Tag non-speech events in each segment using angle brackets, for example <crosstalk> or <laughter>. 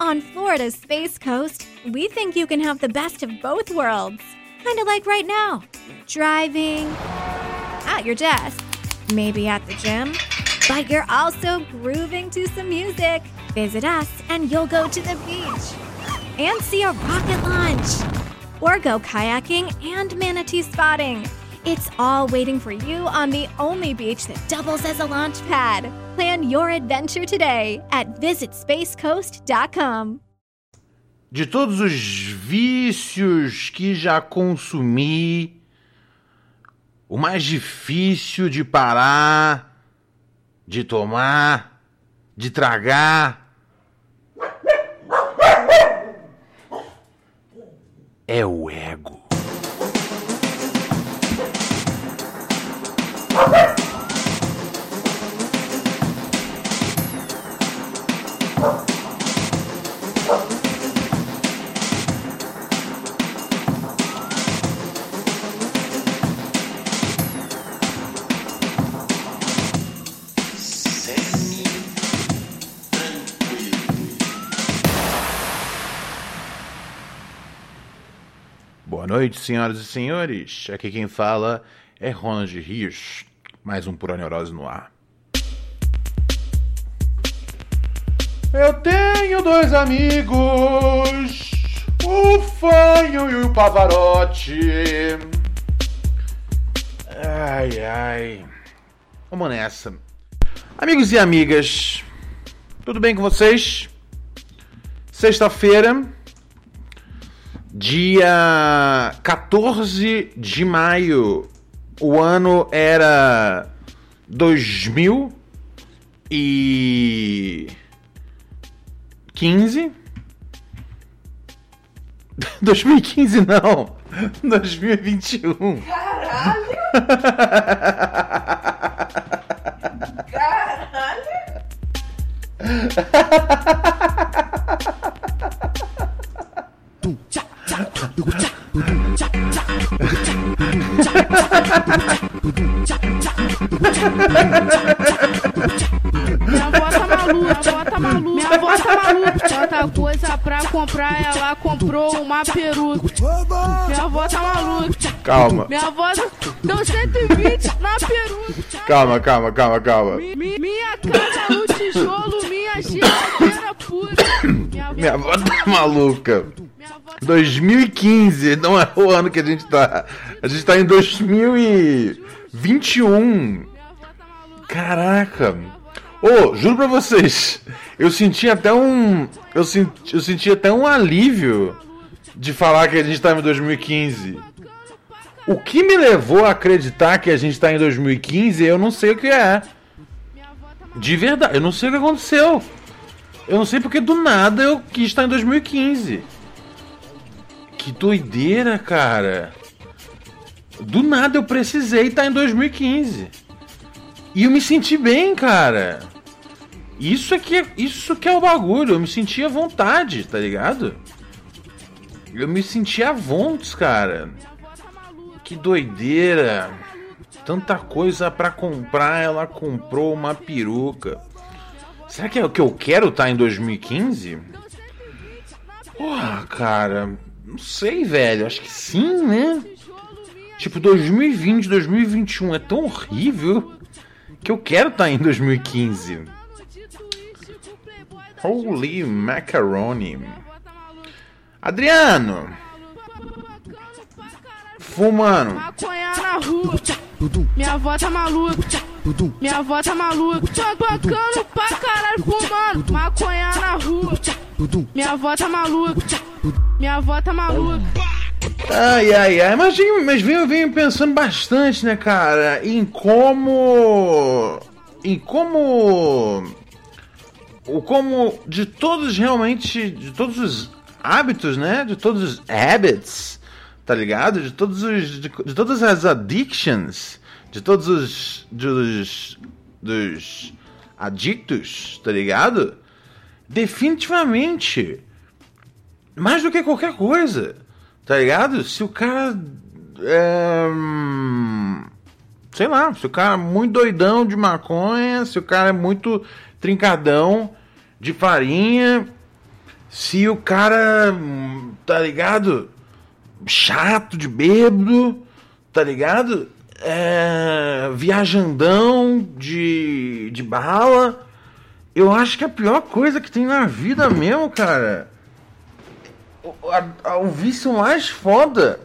On Florida's Space Coast, we think you can have the best of both worlds. Kind of like right now driving, at your desk, maybe at the gym, but you're also grooving to some music. Visit us and you'll go to the beach and see a rocket launch or go kayaking and manatee spotting. It's all waiting for you on the only beach that doubles as a launch pad. Plan your adventure today at visitspacecoast.com. De todos os vícios que já consumi, o mais difícil de parar, de tomar, de tragar, é o ego. Noite, senhoras e senhores. Aqui quem fala é Ronald Hirsch. Mais um Pura Neurose no ar. Eu tenho dois amigos, o Fanho e o Pavarotti. Ai, ai. Vamos nessa. Amigos e amigas, tudo bem com vocês? Sexta-feira, dia 14 de maio. O ano era 2015. 2015 <laughs> não. 2021. Caralho! <laughs> Caralho! Minha avó tá maluca, minha avó tá maluca, minha avó tá maluca. Tanta coisa pra comprar, ela comprou uma peruca. Minha avó tá maluca. Calma, Minha avó deu 120 na peruca. calma, calma, calma, calma. Mi- Minha casa no tijolo, minha geladeira pura. Minha Minha avó tá maluca. Minha avó 2015, não é o ano que a gente tá. A gente tá em 2021. minha avó tá maluca. Caraca. Ô, juro pra vocês, eu senti até um. Eu senti, eu senti até um alívio de falar que a gente tá em 2015. O que me levou a acreditar que a gente tá em 2015, eu não sei o que é. De verdade, eu não sei o que aconteceu. Eu não sei porque do nada eu quis estar em 2015. Que doideira, cara. Do nada eu precisei estar em 2015. E eu me senti bem, cara. Isso é que é, isso que é o bagulho. Eu me senti à vontade, tá ligado? Eu me senti à vontade, cara. Que doideira. Tanta coisa pra comprar, ela comprou uma peruca. Será que é o que eu quero estar em 2015? Porra, cara. Não sei, velho. Acho que sim, né? Tipo, 2020, 2021 é tão horrível que eu quero estar em 2015. Holy macaroni. Adriano. Fumando. Minha avó tá maluca. Minha avó tá maluca. Tô bancando pra caralho fumando. Maconha na rua. Minha avó tá maluca. Minha avó tá maluca. Ai, ai, ai. Mas, vem- mas venho, venho pensando bastante, né, cara, em como. Em como. O como de todos realmente. De todos os hábitos, né? De todos os habits, tá ligado? De todos os. De, de todas as addictions. De todos os. Dos. Dos. Adictos, tá ligado? Definitivamente. Mais do que qualquer coisa. Tá ligado? Se o cara. É, sei lá, se o cara é muito doidão de maconha, se o cara é muito trincadão de farinha, se o cara, tá ligado? Chato de bêbado, tá ligado? É, viajandão de, de bala. Eu acho que é a pior coisa que tem na vida mesmo, cara. O, a, o vício mais foda.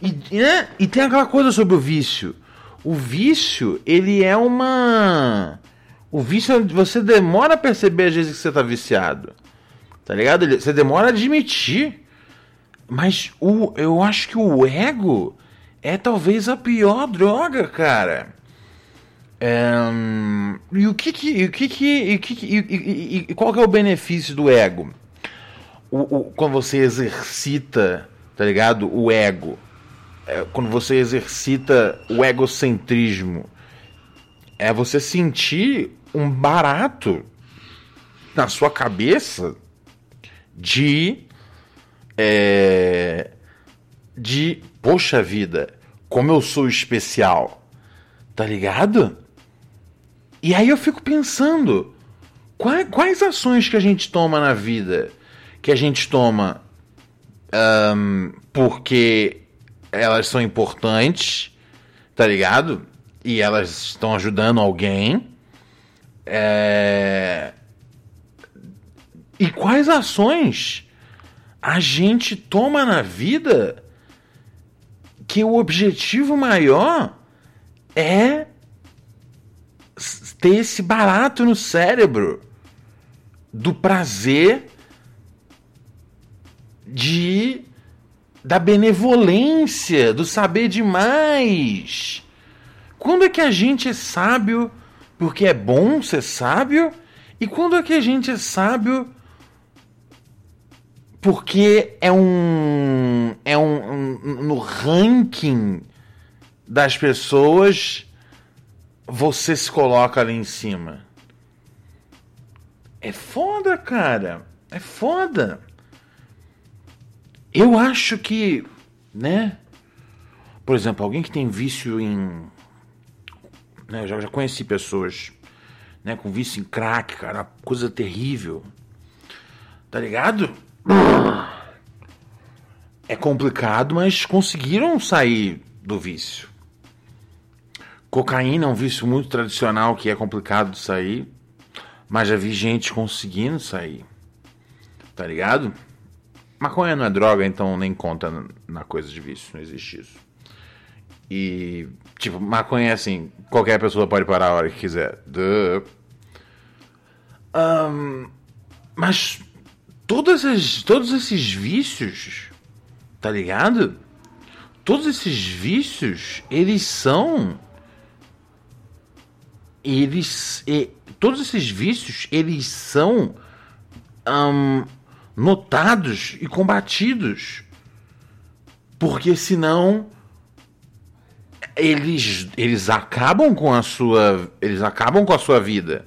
E, né? e tem aquela coisa sobre o vício. O vício, ele é uma. O vício, você demora a perceber às vezes que você tá viciado. Tá ligado? Você demora a admitir. Mas o, eu acho que o ego é talvez a pior droga, cara. É, e o que que, o que, que, e, e, qual que é o benefício do ego? O, o, quando você exercita, tá ligado? O ego. É, quando você exercita o egocentrismo. É você sentir um barato na sua cabeça de. É, de. Poxa vida, como eu sou especial. Tá ligado? E aí eu fico pensando. Quais, quais ações que a gente toma na vida que a gente toma um, porque elas são importantes, tá ligado? E elas estão ajudando alguém. É... E quais ações a gente toma na vida que o objetivo maior é ter esse barato no cérebro do prazer de da benevolência, do saber demais. Quando é que a gente é sábio porque é bom ser sábio? E quando é que a gente é sábio porque é um é um, um no ranking das pessoas você se coloca ali em cima. É foda, cara. É foda. Eu acho que, né? Por exemplo, alguém que tem vício em. Né, eu já, já conheci pessoas né, com vício em crack, cara, coisa terrível. Tá ligado? É complicado, mas conseguiram sair do vício. Cocaína é um vício muito tradicional que é complicado de sair, mas já vi gente conseguindo sair. Tá ligado? Maconha não é droga, então nem conta na coisa de vício, não existe isso. E, tipo, maconha é assim, qualquer pessoa pode parar a hora que quiser. Um, mas todas as, todos esses vícios, tá ligado? Todos esses vícios, eles são. Eles. E, todos esses vícios, eles são. Um, notados e combatidos. Porque senão eles eles acabam com a sua eles acabam com a sua vida.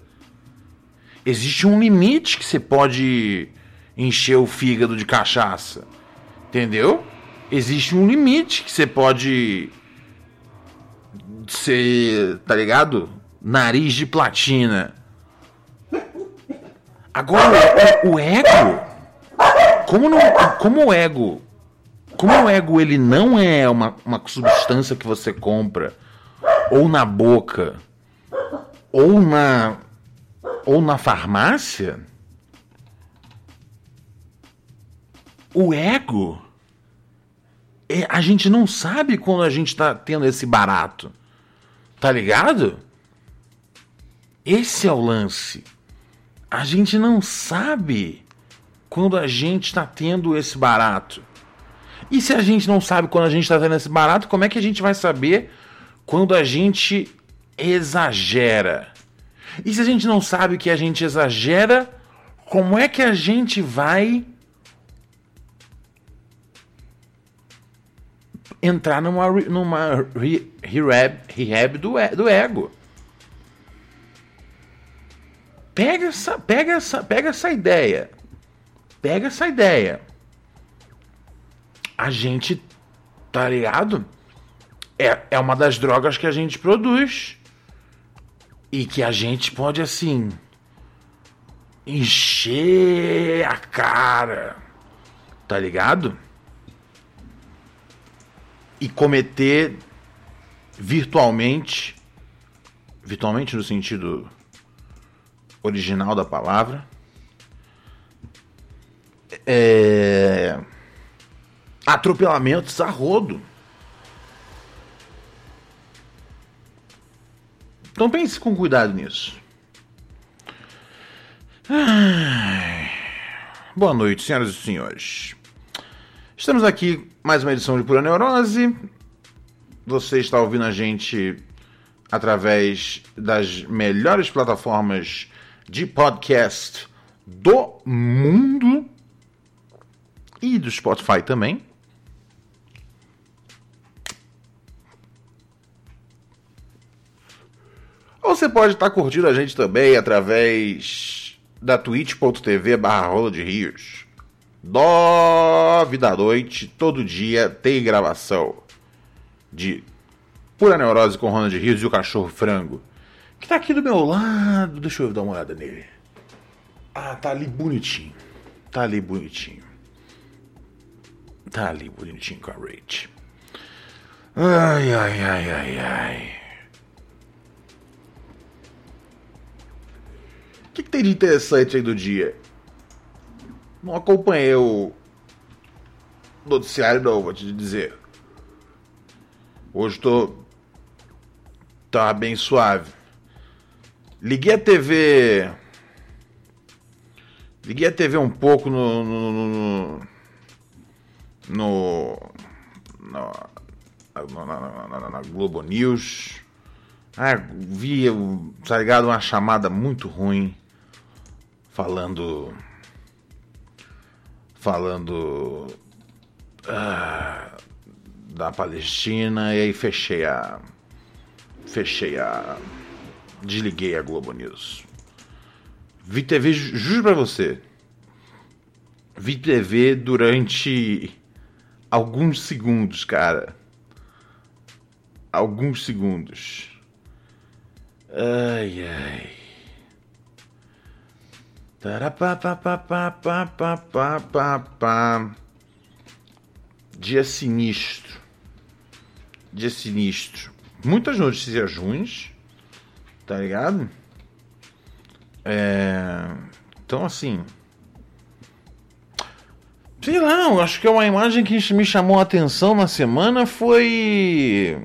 Existe um limite que você pode encher o fígado de cachaça. Entendeu? Existe um limite que você pode ser, tá ligado? Nariz de platina. Agora, o, o ego como, não, como o ego. Como o ego ele não é uma, uma substância que você compra ou na boca ou na ou na farmácia, o ego é, a gente não sabe quando a gente tá tendo esse barato. Tá ligado? Esse é o lance. A gente não sabe quando a gente está tendo esse barato? E se a gente não sabe quando a gente está tendo esse barato, como é que a gente vai saber quando a gente exagera? E se a gente não sabe que a gente exagera, como é que a gente vai entrar numa, numa rehab, rehab do, do ego? Pega essa, pega, essa, pega essa ideia pega essa ideia. A gente, tá ligado? É, é uma das drogas que a gente produz. E que a gente pode, assim. encher a cara, tá ligado? E cometer virtualmente, virtualmente no sentido original da palavra, é, atropelamentos a rodo. Então pense com cuidado nisso. Boa noite, senhoras e senhores. Estamos aqui mais uma edição de Pura Neurose. Você está ouvindo a gente através das melhores plataformas de podcast do mundo e do Spotify também. Ou você pode estar curtindo a gente também através da twitch.tv barra rola de rios. Nove da noite, todo dia tem gravação de Pura Neurose com Ronald Rios e o Cachorro Frango. Que tá aqui do meu lado. Deixa eu dar uma olhada nele. Ah, tá ali bonitinho. Tá ali bonitinho. Tá ali bonitinho com a Rach. Ai, ai, ai, ai, ai. O que, que, tem de interessante aí do dia? Não acompanhei o noticiário não, vou te dizer. Hoje tô. Tá bem suave. Liguei a TV. Liguei a TV um pouco no. no, no, no na, na, na, na, Globo News. Ah, vi, tá ligado? Uma chamada muito ruim falando falando ah, da Palestina e aí fechei a fechei a desliguei a Globo News. Vi TV, juro pra você. Vi TV durante alguns segundos, cara. Alguns segundos. Ai, ai. Dia sinistro. Dia sinistro. Muitas notícias ruins. Tá ligado? É... Então, assim. Sei lá, eu acho que uma imagem que me chamou a atenção na semana foi.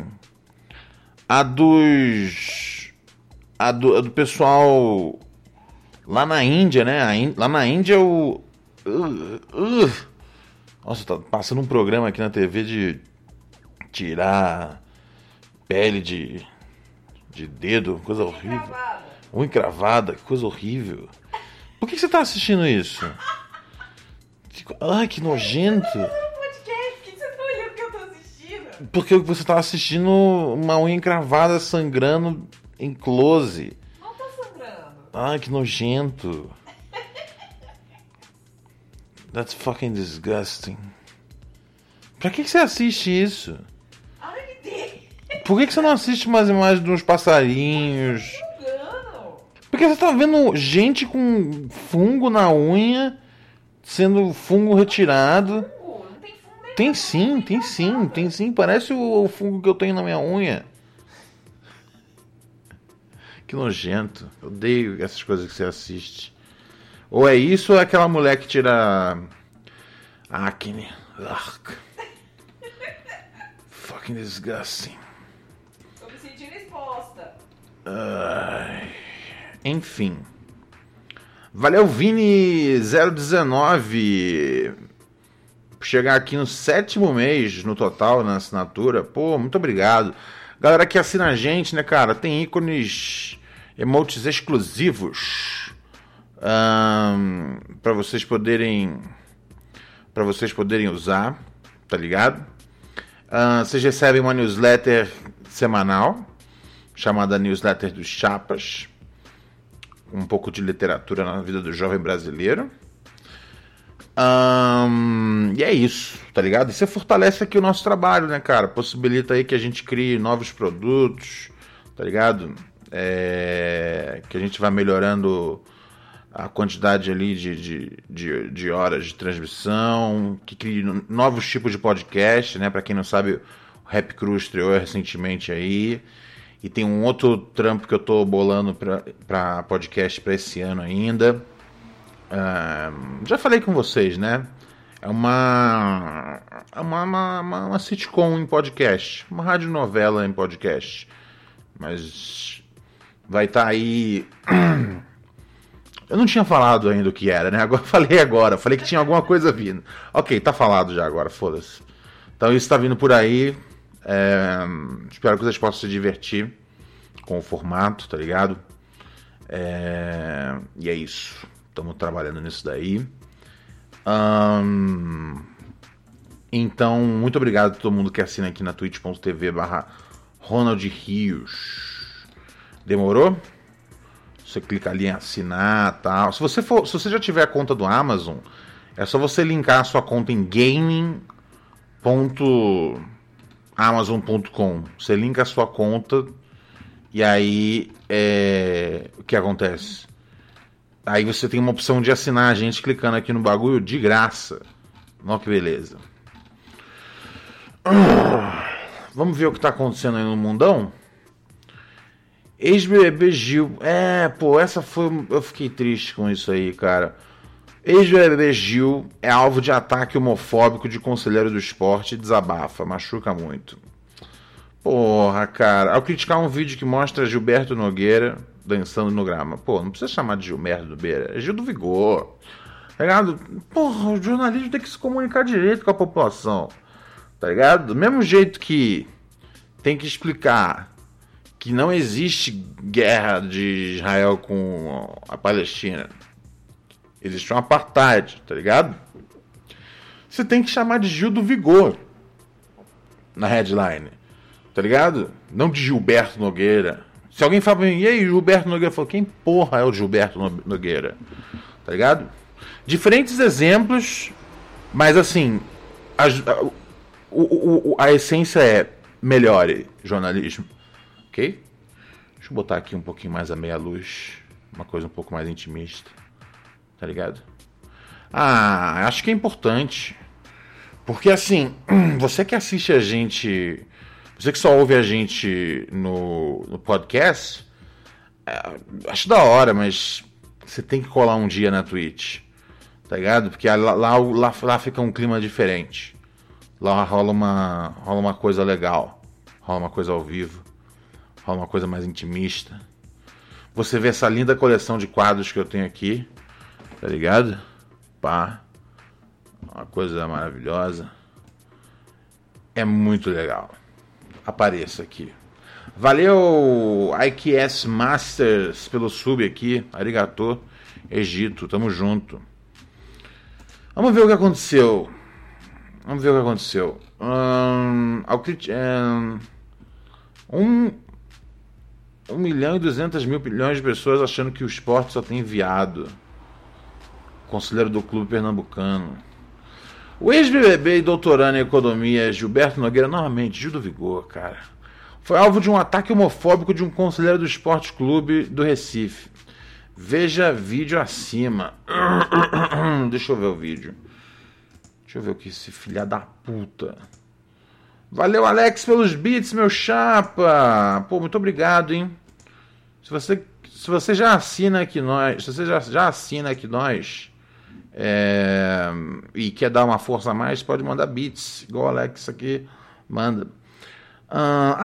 A dos. A do, a do pessoal Lá na Índia, né? lá na Índia o. Uh, uh. Nossa, tá passando um programa aqui na TV de tirar pele de, de dedo, coisa horrível. Encravada. Unha encravada, que coisa horrível. Por que você tá assistindo isso? Ai, que nojento. Porque você tá assistindo uma unha encravada sangrando em close. Ai, que nojento. That's fucking disgusting. Pra que, que você assiste isso? Por que, que você não assiste mais imagens de uns passarinhos? Porque você tá vendo gente com fungo na unha, sendo fungo retirado. Tem sim, tem sim, tem sim. Parece o fungo que eu tenho na minha unha. Que nojento. Eu odeio essas coisas que você assiste. Ou é isso ou é aquela mulher que tira acne. Ugh. Fucking disgusting. Tô me sentindo exposta. Ai. Enfim. Valeu, Vini019. Chegar aqui no sétimo mês no total na assinatura. Pô, muito obrigado. Galera que assina a gente, né, cara? Tem ícones emotes exclusivos um, para vocês poderem para vocês poderem usar, tá ligado? Uh, vocês recebem uma newsletter semanal chamada newsletter dos chapas, um pouco de literatura na vida do jovem brasileiro. Um, e é isso, tá ligado? Isso fortalece aqui o nosso trabalho, né, cara? Possibilita aí que a gente crie novos produtos, tá ligado? É, que a gente vai melhorando a quantidade ali de, de, de, de, horas de transmissão, que crie novos tipos de podcast, né? Para quem não sabe, o Rap Crew estreou recentemente aí. E tem um outro trampo que eu tô bolando para podcast para esse ano ainda. Uh, já falei com vocês, né? É uma, é uma, uma, uma, uma sitcom em podcast, uma radionovela em podcast. Mas vai estar tá aí. <clears throat> Eu não tinha falado ainda o que era, né? <laughs> Agora falei agora, falei que tinha alguma coisa vindo. Ok, tá falado já agora, foda-se. Então isso tá vindo por aí. É... Espero que vocês possam se divertir com o formato, tá ligado? É... E é isso. Estamos trabalhando nisso daí. Então, muito obrigado a todo mundo que assina aqui na twitch.tv barra Ronald Rios. Demorou? Você clica ali em assinar tal. Se você, for, se você já tiver a conta do Amazon, é só você linkar a sua conta em gaming.amazon.com. Você linka a sua conta e aí é, o que acontece? Aí você tem uma opção de assinar a gente clicando aqui no bagulho de graça. Olha que beleza. Vamos ver o que está acontecendo aí no mundão? Ex-BBB Gil. É, pô, essa foi. Eu fiquei triste com isso aí, cara. Ex-BBB Gil é alvo de ataque homofóbico de conselheiro do esporte e desabafa, machuca muito. Porra, cara. Ao criticar um vídeo que mostra Gilberto Nogueira dançando no grama. Pô, não precisa chamar de Gilberto Nogueira, é Gil do Vigor. Tá ligado? Porra, o jornalismo tem que se comunicar direito com a população. Tá ligado? Do mesmo jeito que tem que explicar que não existe guerra de Israel com a Palestina. Existe um apartheid, tá ligado? Você tem que chamar de Gil do Vigor na headline, tá ligado? Não de Gilberto Nogueira. Se alguém fala pra mim, e aí, Gilberto Nogueira? Eu falo, quem porra é o Gilberto Nogueira? Tá ligado? Diferentes exemplos, mas assim, a, a, a essência é melhore jornalismo Deixa eu botar aqui um pouquinho mais a meia luz, uma coisa um pouco mais intimista, tá ligado? Ah, acho que é importante. Porque assim, <clears throat> você que assiste a gente, você que só ouve a gente no, no podcast, é, acho da hora, mas você tem que colar um dia na Twitch, tá ligado? Porque lá, lá, lá, lá fica um clima diferente. Lá rola uma, rola uma coisa legal, rola uma coisa ao vivo uma coisa mais intimista. Você vê essa linda coleção de quadros que eu tenho aqui, tá ligado? Pá, uma coisa maravilhosa. É muito legal. Apareça aqui. Valeu, IQS Masters, pelo sub aqui. Arigato, Egito, tamo junto. Vamos ver o que aconteceu. Vamos ver o que aconteceu. Um, um, 1 milhão e 200 mil milhões de pessoas achando que o esporte só tem viado. Conselheiro do clube pernambucano. O ex-BBB e doutorando em economia Gilberto Nogueira, novamente, Gil do Vigor, cara. Foi alvo de um ataque homofóbico de um conselheiro do Esporte Clube do Recife. Veja vídeo acima. <coughs> Deixa eu ver o vídeo. Deixa eu ver o que esse filha da puta. Valeu, Alex, pelos beats, meu chapa. Pô, muito obrigado, hein? Se você, se você já assina aqui nós, se você já, já assina aqui nós é, e quer dar uma força a mais, pode mandar beats, igual o Alex aqui manda. Uh,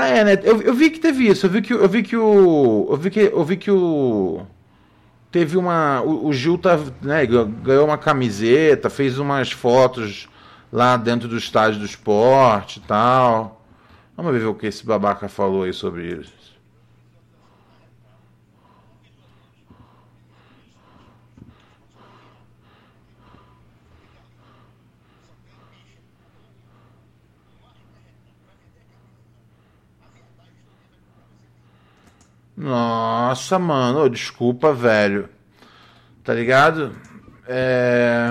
Ah, é, né? Eu, eu vi que teve isso. Eu vi que, eu vi que o. Eu vi que, eu vi que o. Teve uma. O, o Gil tá, né, ganhou uma camiseta, fez umas fotos lá dentro do estádio do esporte e tal. Vamos ver o que esse babaca falou aí sobre isso. Nossa, mano, desculpa, velho. Tá ligado? É.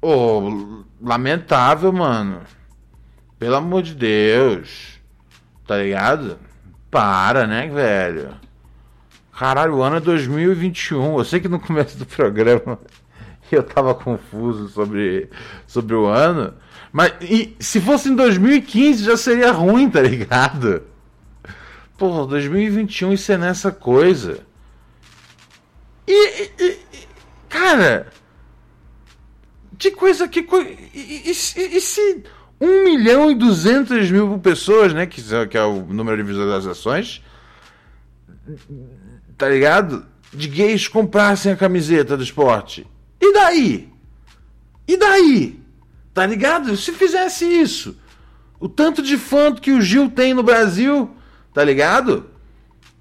Oh, lamentável, mano. Pelo amor de Deus. Tá ligado? Para, né, velho? Caralho, o ano é 2021. Eu sei que no começo do programa <laughs> eu tava confuso sobre, sobre o ano. Mas e, se fosse em 2015 já seria ruim, tá ligado? Porra, 2021 isso é nessa coisa. E, e, cara, que coisa, que coisa. E, e, e, se 1 milhão e 200 mil pessoas, né, que, que é o número de visualizações, tá ligado? De gays comprassem a camiseta do esporte. E daí? E daí? Tá ligado? Se fizesse isso, o tanto de fã que o Gil tem no Brasil Tá ligado?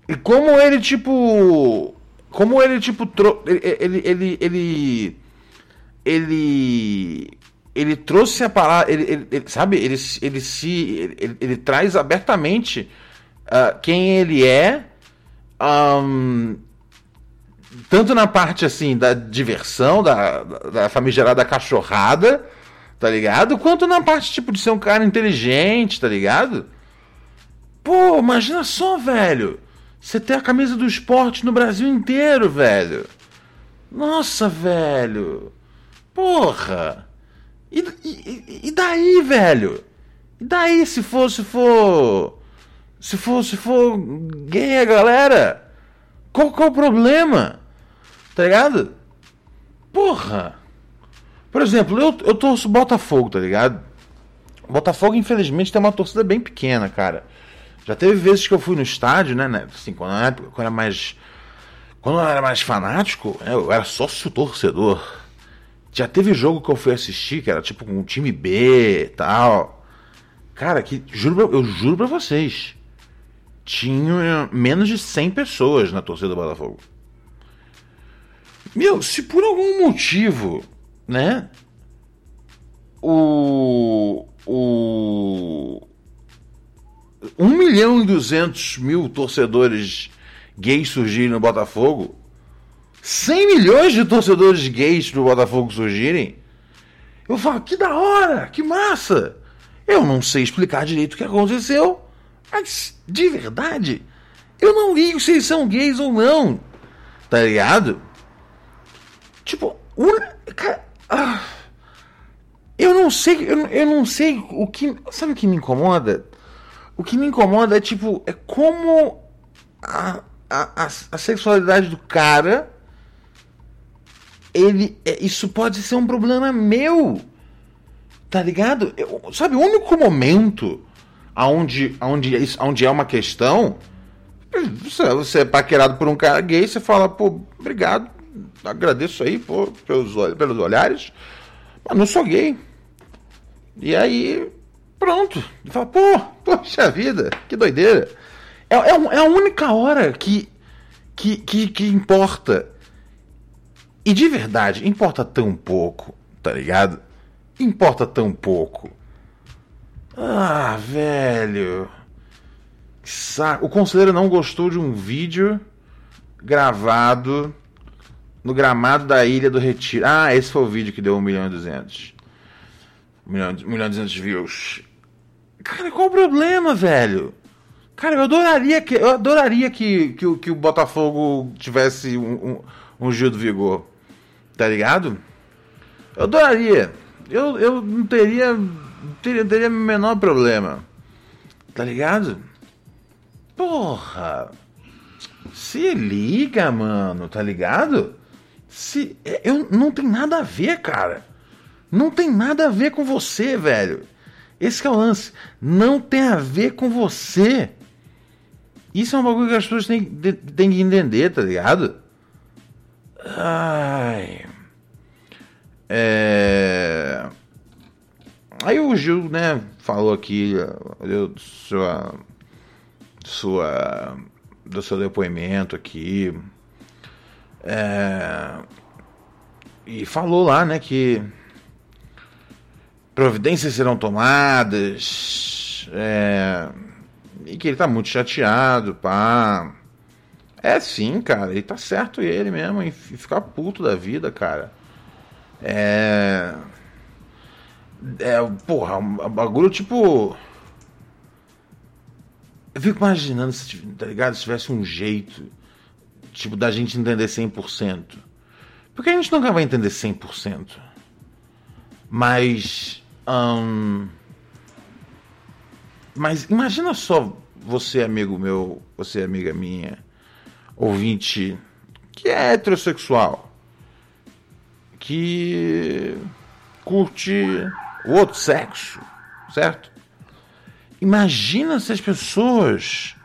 E como ele, tipo. Como ele, tipo. Tro... Ele, ele, ele, ele. Ele. Trouxe a palavra. Ele, ele, ele, sabe? Ele, ele se. Ele, ele traz abertamente uh, quem ele é. Um, tanto na parte assim da diversão, da, da famigerada cachorrada, tá ligado? Quanto na parte tipo de ser um cara inteligente, tá ligado? Pô, imagina só, velho. Você tem a camisa do esporte no Brasil inteiro, velho. Nossa, velho. Porra. E, e, e daí, velho? E daí se for, se for. Se for, se for gay a galera? Qual, qual o problema? Tá ligado? Porra. Por exemplo, eu, eu torço Botafogo, tá ligado? Botafogo, infelizmente, tem uma torcida bem pequena, cara. Já teve vezes que eu fui no estádio, né? né assim, quando, eu quando era mais. Quando eu era mais fanático, né, eu era sócio torcedor. Já teve jogo que eu fui assistir, que era tipo com um time B e tal. Cara, que juro, eu juro pra vocês. Tinha menos de 100 pessoas na torcida do Botafogo. Meu, se por algum motivo, né? O. O 1 milhão e 200 mil torcedores gays surgirem no Botafogo, 100 milhões de torcedores gays do Botafogo surgirem, eu falo, que da hora, que massa. Eu não sei explicar direito o que aconteceu, mas de verdade, eu não ligo se eles são gays ou não, tá ligado? Tipo, cara, ah, eu não sei, eu, eu não sei o que, sabe o que me incomoda? O que me incomoda é tipo, é como a, a, a, a sexualidade do cara. Ele. É, isso pode ser um problema meu. Tá ligado? Eu, sabe, o único momento aonde, aonde, aonde é uma questão. Você é paquerado por um cara gay, você fala, pô, obrigado, agradeço aí pô, pelos, pelos olhares, mas não sou gay. E aí Pronto. E fala, pô, poxa vida, que doideira. É, é, é, a única hora que, que, que, que importa. E de verdade, importa tão pouco, tá ligado? Importa tão pouco. Ah, velho. Saco. O conselheiro não gostou de um vídeo gravado no gramado da Ilha do Retiro. Ah, esse foi o vídeo que deu 1 milhão e 200. 1 milhão, 1 milhão e 200 views. Cara, qual o problema, velho? Cara, eu adoraria que, eu adoraria que, que, que o Botafogo tivesse um, um, um Gil do Vigor. Tá ligado? Eu adoraria. Eu, eu não teria, teria. Teria menor problema. Tá ligado? Porra! Se liga, mano, tá ligado? Se eu não tem nada a ver, cara. Não tem nada a ver com você, velho. Esse é o lance. Não tem a ver com você. Isso é um bagulho que as pessoas têm, têm que entender, tá ligado? Ai. É... Aí o Gil, né, falou aqui deu sua, sua, do seu depoimento aqui. É... E falou lá, né, que providências serão tomadas. É... E que ele tá muito chateado, pá. É sim, cara, ele tá certo ele mesmo, em ficar puto da vida, cara. É. É, porra, um bagulho tipo. Eu fico imaginando, se, tá ligado? Se tivesse um jeito, tipo, da gente entender 100%. Porque a gente nunca vai entender 100%. Mas. Hum, mas imagina só você, amigo meu, você, amiga minha ouvinte que é heterossexual, que curte o outro sexo, certo? Imagina se as pessoas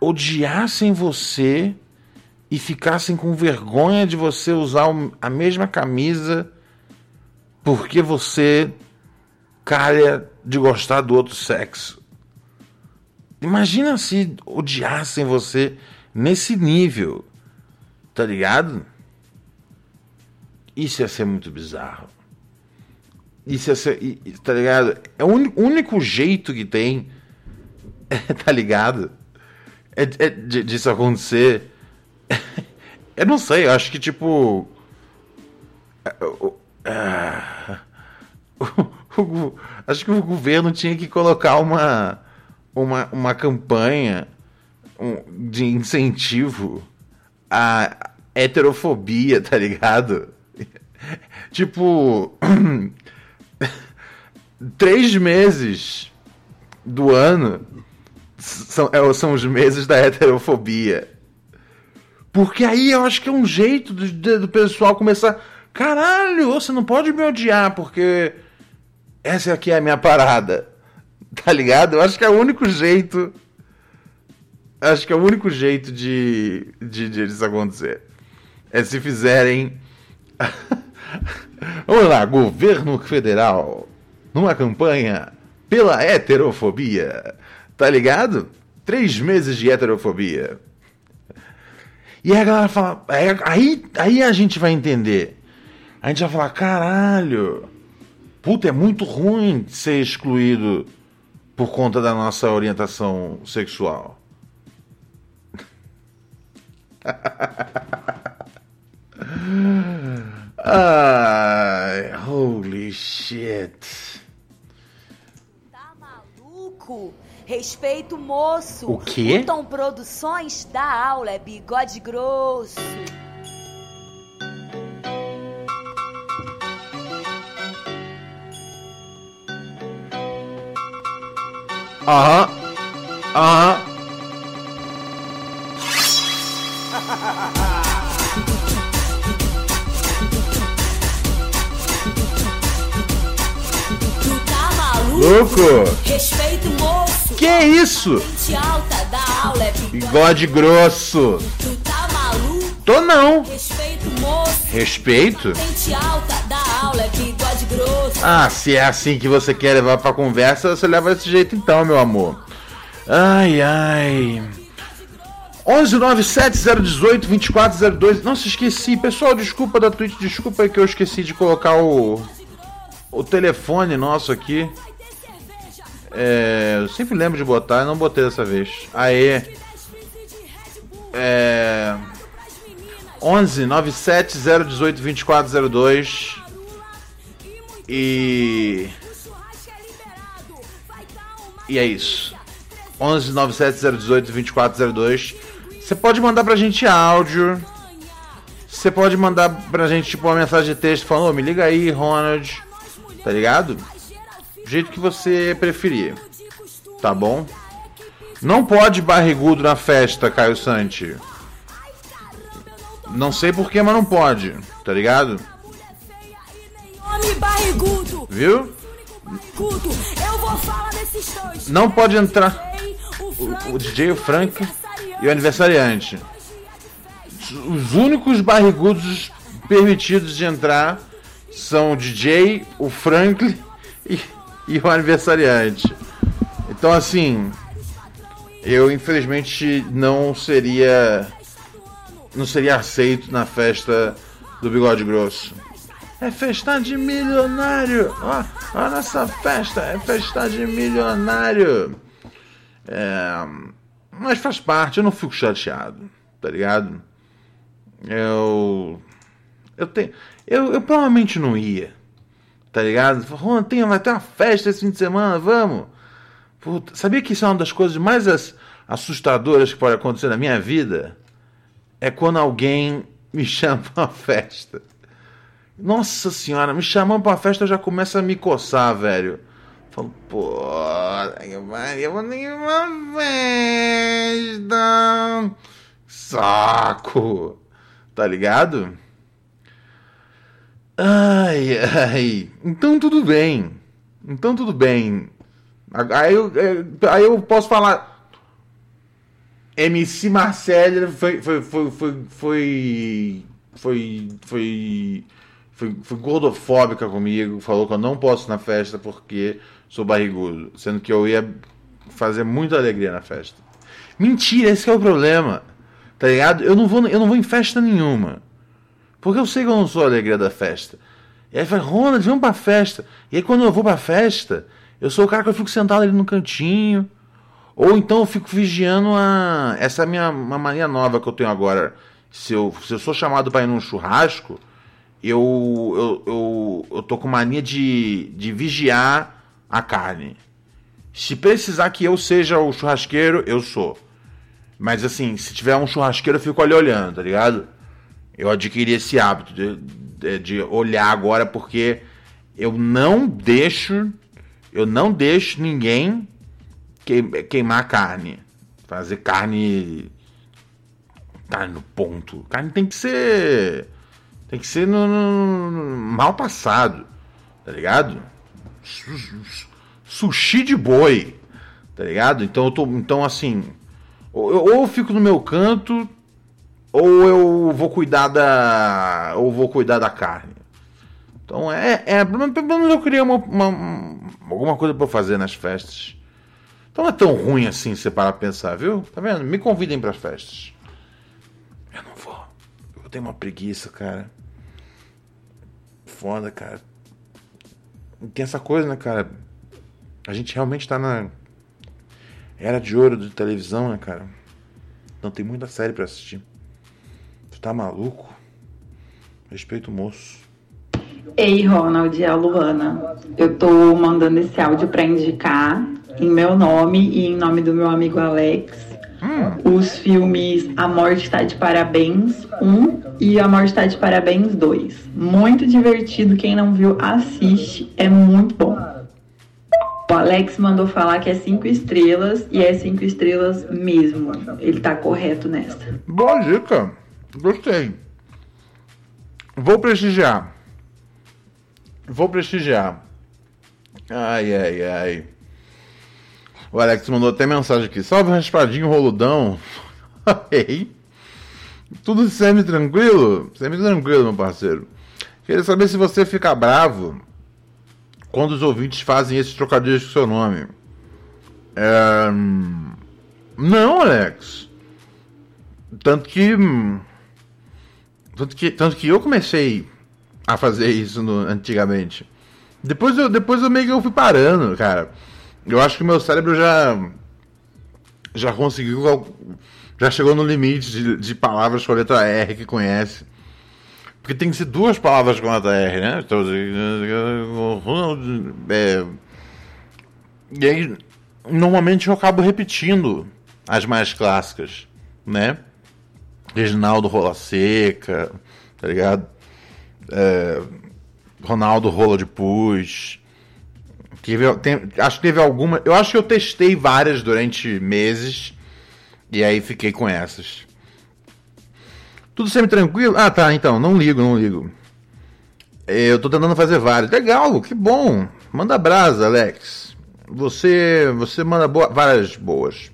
odiassem você e ficassem com vergonha de você usar a mesma camisa porque você cara de gostar do outro sexo. Imagina se odiassem você nesse nível, tá ligado? Isso ia ser muito bizarro. Isso ia ser, tá ligado? É o único jeito que tem, <laughs> tá ligado? É, é, disso acontecer. <laughs> eu não sei, eu acho que tipo. <laughs> acho que o governo tinha que colocar uma, uma, uma campanha de incentivo à heterofobia, tá ligado? <laughs> tipo, <clears throat> três meses do ano são, é, são os meses da heterofobia. Porque aí eu acho que é um jeito do, do pessoal começar. Caralho, você não pode me odiar porque essa aqui é a minha parada. <laughs> Tá ligado? Eu acho que é o único jeito acho que é o único jeito de, de, de isso acontecer. É se fizerem. <laughs> Vamos lá, governo federal, numa campanha pela heterofobia. Tá ligado? Três meses de heterofobia. E a galera fala. Aí, aí a gente vai entender. A gente vai falar: caralho, puta, é muito ruim ser excluído por conta da nossa orientação sexual. <laughs> Ai, holy shit. Tá maluco? Respeito moço. O quê? Tom Produções da aula é bigode grosso. Aham. Aham. Tu tá maluco? Louco! Respeito moço. Que isso? Alta da aula é bigode. Grosso. Tu tá maluco? Tô não. Respeito moço. Respeito? Alta da aula é bigode grosso. Ah, se é assim que você quer levar pra conversa, você leva desse jeito então, meu amor. Ai, ai. 11 97 018 2402. Nossa, esqueci. Pessoal, desculpa da Twitch, desculpa que eu esqueci de colocar o o telefone nosso aqui. É, eu sempre lembro de botar, não botei dessa vez. Aê. É 11 97 018 2402. E E é isso. 11 97 018 2402. Você pode mandar pra gente áudio. Você pode mandar pra gente tipo uma mensagem de texto falando, oh, me liga aí, Ronald. Tá ligado? Do jeito que você preferir. Tá bom? Não pode barrigudo na festa, Caio Santi. Não sei porquê, mas não pode, tá ligado? Viu? Não pode entrar o, o DJ, o Frank e o aniversariante. Os únicos barrigudos permitidos de entrar são o DJ, o Franklin e, e o aniversariante. Então, assim, eu infelizmente não seria não seria aceito na festa do Bigode Grosso. É festa de milionário! Ó, a nossa festa é festa de milionário! É, mas faz parte, eu não fico chateado, tá ligado? Eu. Eu tenho. Eu, eu provavelmente não ia, tá ligado? Ron, tem, vai ter uma festa esse fim de semana, vamos! Puta, sabia que isso é uma das coisas mais assustadoras que pode acontecer na minha vida? É quando alguém me <laughs> chama pra uma festa. Nossa senhora, me chamando pra festa já começa a me coçar, velho. Falo, pô, eu vou nenhuma festa. Saco. Tá ligado? Ai, ai. Então tudo bem. Então tudo bem. Aí eu, aí eu posso falar. MC Marcelo foi foi foi foi foi, foi, foi, foi gordofóbica comigo, falou que eu não posso ir na festa porque sou barrigudo, sendo que eu ia fazer muita alegria na festa. Mentira, esse é o problema. Tá ligado? Eu não vou, eu não vou em festa nenhuma. Porque eu sei que eu não sou a alegria da festa. E aí fala, Ronald, vamos pra festa. E aí quando eu vou pra festa, eu sou o cara que eu fico sentado ali no cantinho. Ou então eu fico vigiando a. Essa é minha uma mania nova que eu tenho agora. Se eu, se eu sou chamado para ir num churrasco, eu, eu, eu, eu tô com mania de, de vigiar a carne. Se precisar que eu seja o churrasqueiro, eu sou. Mas assim, se tiver um churrasqueiro, eu fico ali olhando, tá ligado? Eu adquiri esse hábito de, de, de olhar agora porque eu não deixo. Eu não deixo ninguém queimar carne. Fazer carne. Carne no ponto. Carne tem que ser. Tem que ser no, no, no mal passado. Tá ligado? Sushi de boi. Tá ligado? Então eu tô. Então assim. Ou, ou eu fico no meu canto. Ou eu vou cuidar da. Ou vou cuidar da carne. Então é. é pelo menos eu queria uma, uma, alguma coisa pra fazer nas festas. Então não é tão ruim assim você parar pra pensar, viu? Tá vendo? Me convidem para festas. Eu não vou. Eu tenho uma preguiça, cara. Foda, cara. Tem essa coisa, né, cara? A gente realmente tá na era de ouro de televisão, né, cara? Não tem muita série para assistir. Tu tá maluco? Respeito o moço. Ei, Ronald, é a Luana. Eu tô mandando esse áudio para indicar em meu nome e em nome do meu amigo Alex, os filmes A Morte Está de Parabéns 1 e A Morte Está de Parabéns 2. Muito divertido, quem não viu, assiste, é muito bom. O Alex mandou falar que é cinco estrelas e é cinco estrelas mesmo. Ele tá correto nessa. Boa dica. Gostei. Vou prestigiar. Vou prestigiar. Ai, ai, ai. O Alex mandou até mensagem aqui. Salve raspadinho roludão. <laughs> Tudo semi-tranquilo? Semi-tranquilo, meu parceiro. Queria saber se você fica bravo quando os ouvintes fazem esses trocadilhos com seu nome. É... Não, Alex. Tanto que. Tanto que, tanto que eu comecei a fazer isso no, antigamente. Depois eu, depois eu meio que eu fui parando, cara. Eu acho que meu cérebro já. Já conseguiu. Já chegou no limite de, de palavras com a letra R que conhece. Porque tem que ser duas palavras com a letra R, né? Então, é, e aí, normalmente eu acabo repetindo as mais clássicas, né? Reginaldo Rola Seca, tá ligado? É, Ronaldo Rola de Pus, Teve, tem, acho que teve alguma. Eu acho que eu testei várias durante meses. E aí fiquei com essas. Tudo semi-tranquilo? Ah, tá, então. Não ligo, não ligo. Eu tô tentando fazer vários. Legal, que bom. Manda brasa, Alex. Você, você manda boa, várias boas.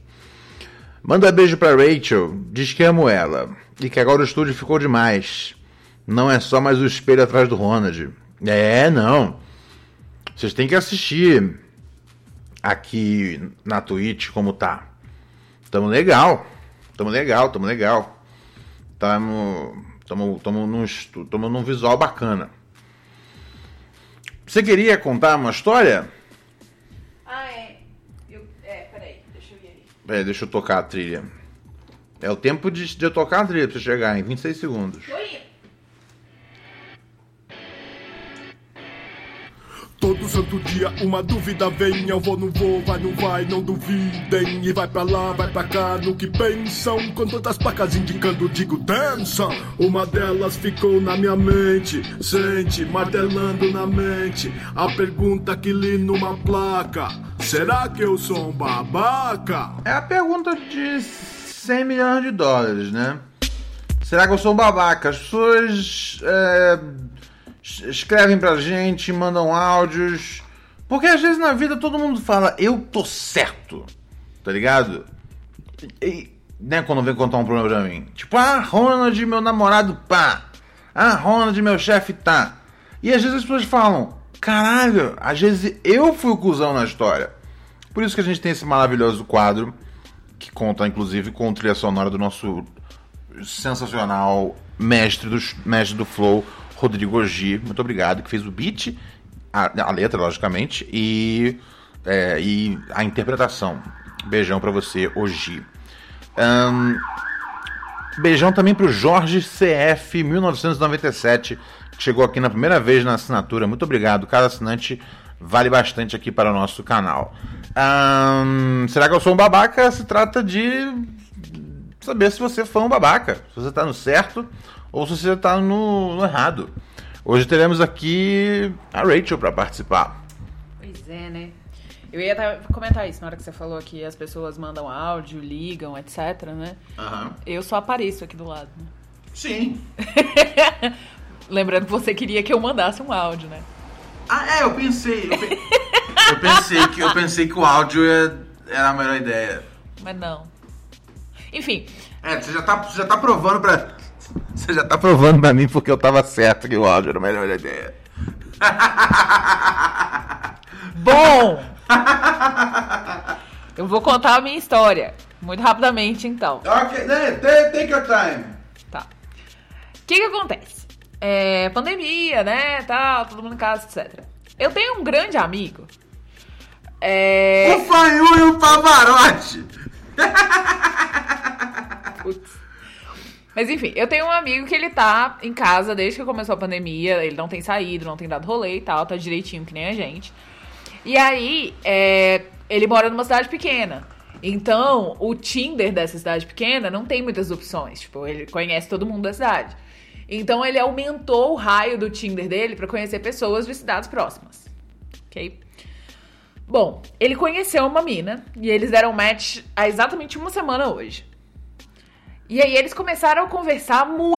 Manda beijo pra Rachel. Diz que amo ela. E que agora o estúdio ficou demais. Não é só mais o espelho atrás do Ronald. É, não. Vocês têm que assistir aqui na Twitch como tá. Tamo legal. Tamo legal, tamo legal. Tamo, tamo, tamo, num, tamo num visual bacana. Você queria contar uma história? Ah, é. Eu, é, peraí, deixa eu ir aí. Peraí, deixa eu tocar a trilha. É o tempo de, de eu tocar a trilha pra você chegar em 26 segundos. Tô indo. Todo santo dia uma dúvida vem, eu vou, não vou, vai, não vai, não duvidem. E vai pra lá, vai pra cá, no que pensam. Com todas as placas indicando, digo, dança. Uma delas ficou na minha mente, sente, martelando na mente. A pergunta que li numa placa: Será que eu sou um babaca? É a pergunta de 100 milhões de dólares, né? Será que eu sou um babaca? As pessoas é, escrevem pra gente, mandam áudios. Porque às vezes na vida todo mundo fala, eu tô certo. Tá ligado? E, né, quando vem contar um problema pra mim. Tipo, ah, Ronald, meu namorado, pá. Ah, Ronald, meu chefe, tá. E às vezes as pessoas falam, caralho, às vezes eu fui o cuzão na história. Por isso que a gente tem esse maravilhoso quadro, que conta inclusive com trilha sonora do nosso sensacional mestre do, mestre do Flow, Rodrigo Ogi. Muito obrigado, que fez o beat, a, a letra, logicamente, e, é, e a interpretação. Beijão pra você, Ogi. Ahn, beijão também pro Jorge CF 1997, que chegou aqui na primeira vez na assinatura. Muito obrigado. Cada assinante vale bastante aqui para o nosso canal. Ahn, será que eu sou um babaca? Se trata de saber se você foi um babaca, se você tá no certo ou se você tá no, no errado. Hoje teremos aqui a Rachel para participar. Pois é, né? Eu ia até comentar isso na hora que você falou que as pessoas mandam áudio, ligam, etc, né? Eu só apareço aqui do lado. né? Sim. <laughs> Lembrando que você queria que eu mandasse um áudio, né? Ah, é, eu pensei. Eu, pe- eu pensei que eu pensei que o áudio é- era a melhor ideia. Mas não. Enfim, É, você já tá, você já tá provando pra. <laughs> Você já tá provando pra mim porque eu tava certo que o áudio era a melhor ideia. <laughs> bom! eu vou contar a minha história. Muito rapidamente, então. Ok, né, take, take your time. Tá. O que que acontece? É, pandemia, né, tal, todo mundo em casa, etc. Eu tenho um grande amigo. É... O Fanhu e o Pavarotti. Putz. Mas enfim, eu tenho um amigo que ele tá em casa desde que começou a pandemia. Ele não tem saído, não tem dado rolê e tal, tá direitinho que nem a gente. E aí, é, ele mora numa cidade pequena. Então, o Tinder dessa cidade pequena não tem muitas opções. Tipo, ele conhece todo mundo da cidade. Então, ele aumentou o raio do Tinder dele pra conhecer pessoas de cidades próximas. Ok? Bom, ele conheceu uma mina e eles deram match há exatamente uma semana hoje. E aí eles começaram a conversar muito.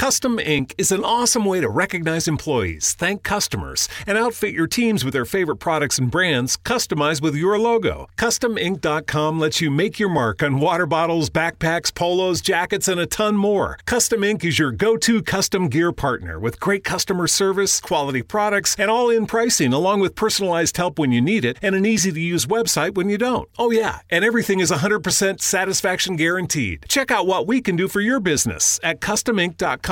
Custom Ink is an awesome way to recognize employees, thank customers, and outfit your teams with their favorite products and brands customized with your logo. CustomInk.com lets you make your mark on water bottles, backpacks, polos, jackets, and a ton more. Custom Ink is your go to custom gear partner with great customer service, quality products, and all in pricing, along with personalized help when you need it and an easy to use website when you don't. Oh, yeah, and everything is 100% satisfaction guaranteed. Check out what we can do for your business at CustomInk.com.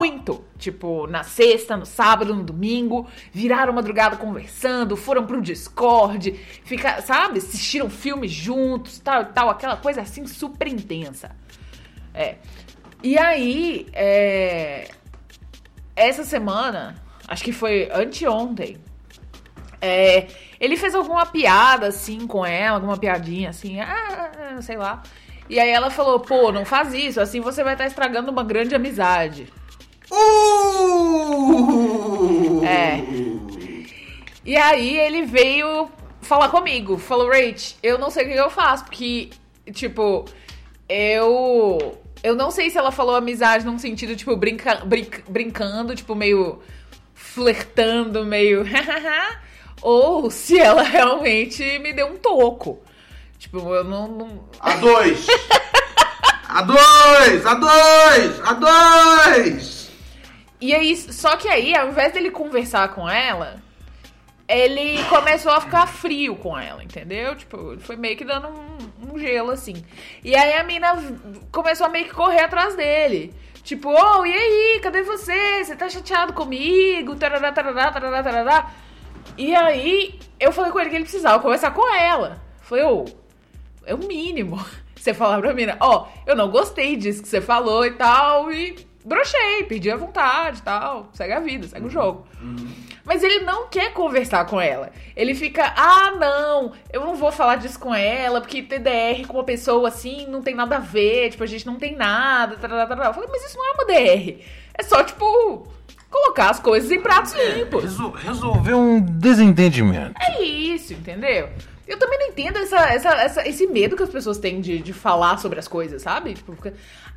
muito. Tipo, na sexta, no sábado, no domingo, viraram madrugada conversando, foram pro Discord, fica, sabe? Assistiram filmes juntos, tal e tal, aquela coisa assim super intensa. É. E aí, é... essa semana, acho que foi anteontem, é... ele fez alguma piada assim com ela, alguma piadinha assim, ah, sei lá. E aí ela falou, pô, não faz isso, assim você vai estar estragando uma grande amizade. Uh! É. E aí ele veio falar comigo. Falou, Rach, eu não sei o que eu faço, porque, tipo, eu. Eu não sei se ela falou amizade num sentido, tipo, brinca, brinca, brincando, tipo, meio flertando, meio. <laughs> ou se ela realmente me deu um toco. Tipo, eu não. não... A dois! a dois! A dois! A dois! E aí, só que aí, ao invés dele conversar com ela, ele começou a ficar frio com ela, entendeu? Tipo, ele foi meio que dando um, um gelo assim. E aí a mina começou a meio que correr atrás dele. Tipo, oh, e aí, cadê você? Você tá chateado comigo? Tarará, tarará, tarará, tarará. E aí, eu falei com ele que ele precisava conversar com ela. Falei, ô, oh, é o mínimo. <laughs> Você falar pra mina, ó, oh, eu não gostei disso que você falou e tal, e brochei, perdi a vontade e tal. Segue a vida, segue o jogo. Uhum. Mas ele não quer conversar com ela. Ele fica, ah, não, eu não vou falar disso com ela, porque TDR com uma pessoa assim não tem nada a ver, tipo, a gente não tem nada. Tarará, tarará. Eu falei, mas isso não é uma DR. É só, tipo, colocar as coisas em pratos é, limpos. Resol resolver um desentendimento. É isso, entendeu? Eu também não entendo essa, essa, essa, esse medo que as pessoas têm de, de falar sobre as coisas, sabe? Tipo, fica,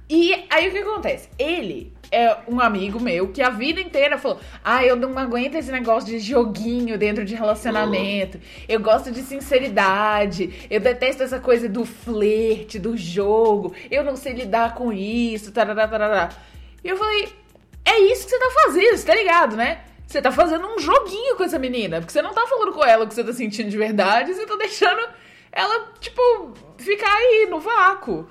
e aí o que acontece? Ele é um amigo meu que a vida inteira falou: Ah, eu não aguento esse negócio de joguinho dentro de relacionamento. Eu gosto de sinceridade. Eu detesto essa coisa do flerte, do jogo. Eu não sei lidar com isso. Tarará, tarará. E eu falei: É isso que você tá fazendo, você tá ligado, né? Você tá fazendo um joguinho com essa menina. Porque você não tá falando com ela o que você tá sentindo de verdade. Você tá deixando ela, tipo, ficar aí no vácuo.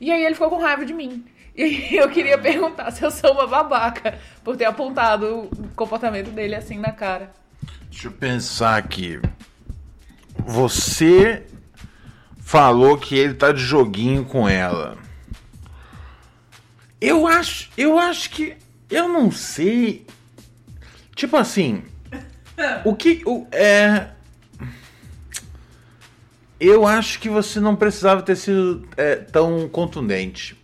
E aí ele ficou com raiva de mim. E eu queria perguntar se eu sou uma babaca por ter apontado o comportamento dele assim na cara. Deixa eu pensar aqui. Você falou que ele tá de joguinho com ela. Eu acho, eu acho que eu não sei. Tipo assim, o que o é eu acho que você não precisava ter sido é, tão contundente.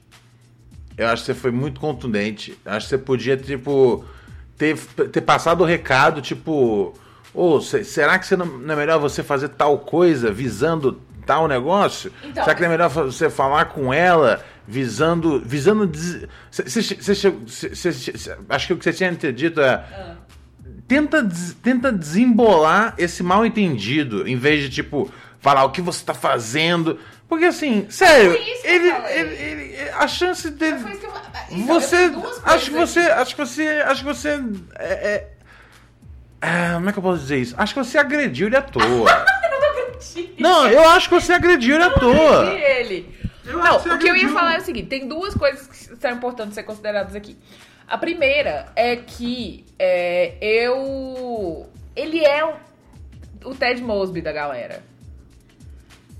Eu acho que você foi muito contundente. Acho que você podia, tipo, ter, ter passado o recado, tipo. Oh, será que não, não, é melhor você fazer tal coisa visando tal negócio? Então, será que não é melhor você falar com ela visando. visando. Cê, cê, cê, acho que o que você tinha dito é. Ah. Tenta, tenta desembolar esse mal entendido, em vez de tipo falar o que você tá fazendo. Porque assim, sério, ele, ele, ele, a chance dele. Então, você. Acho que você. Acho que você. Acho que você. É, é, como é que eu posso dizer isso? Acho que você agrediu ele à toa. <laughs> não, eu acho que você agrediu ele à toa. ele. Eu não, o que eu ia falar é o seguinte: tem duas coisas que são importantes ser consideradas aqui. A primeira é que é, eu. Ele é o, o Ted Mosby da galera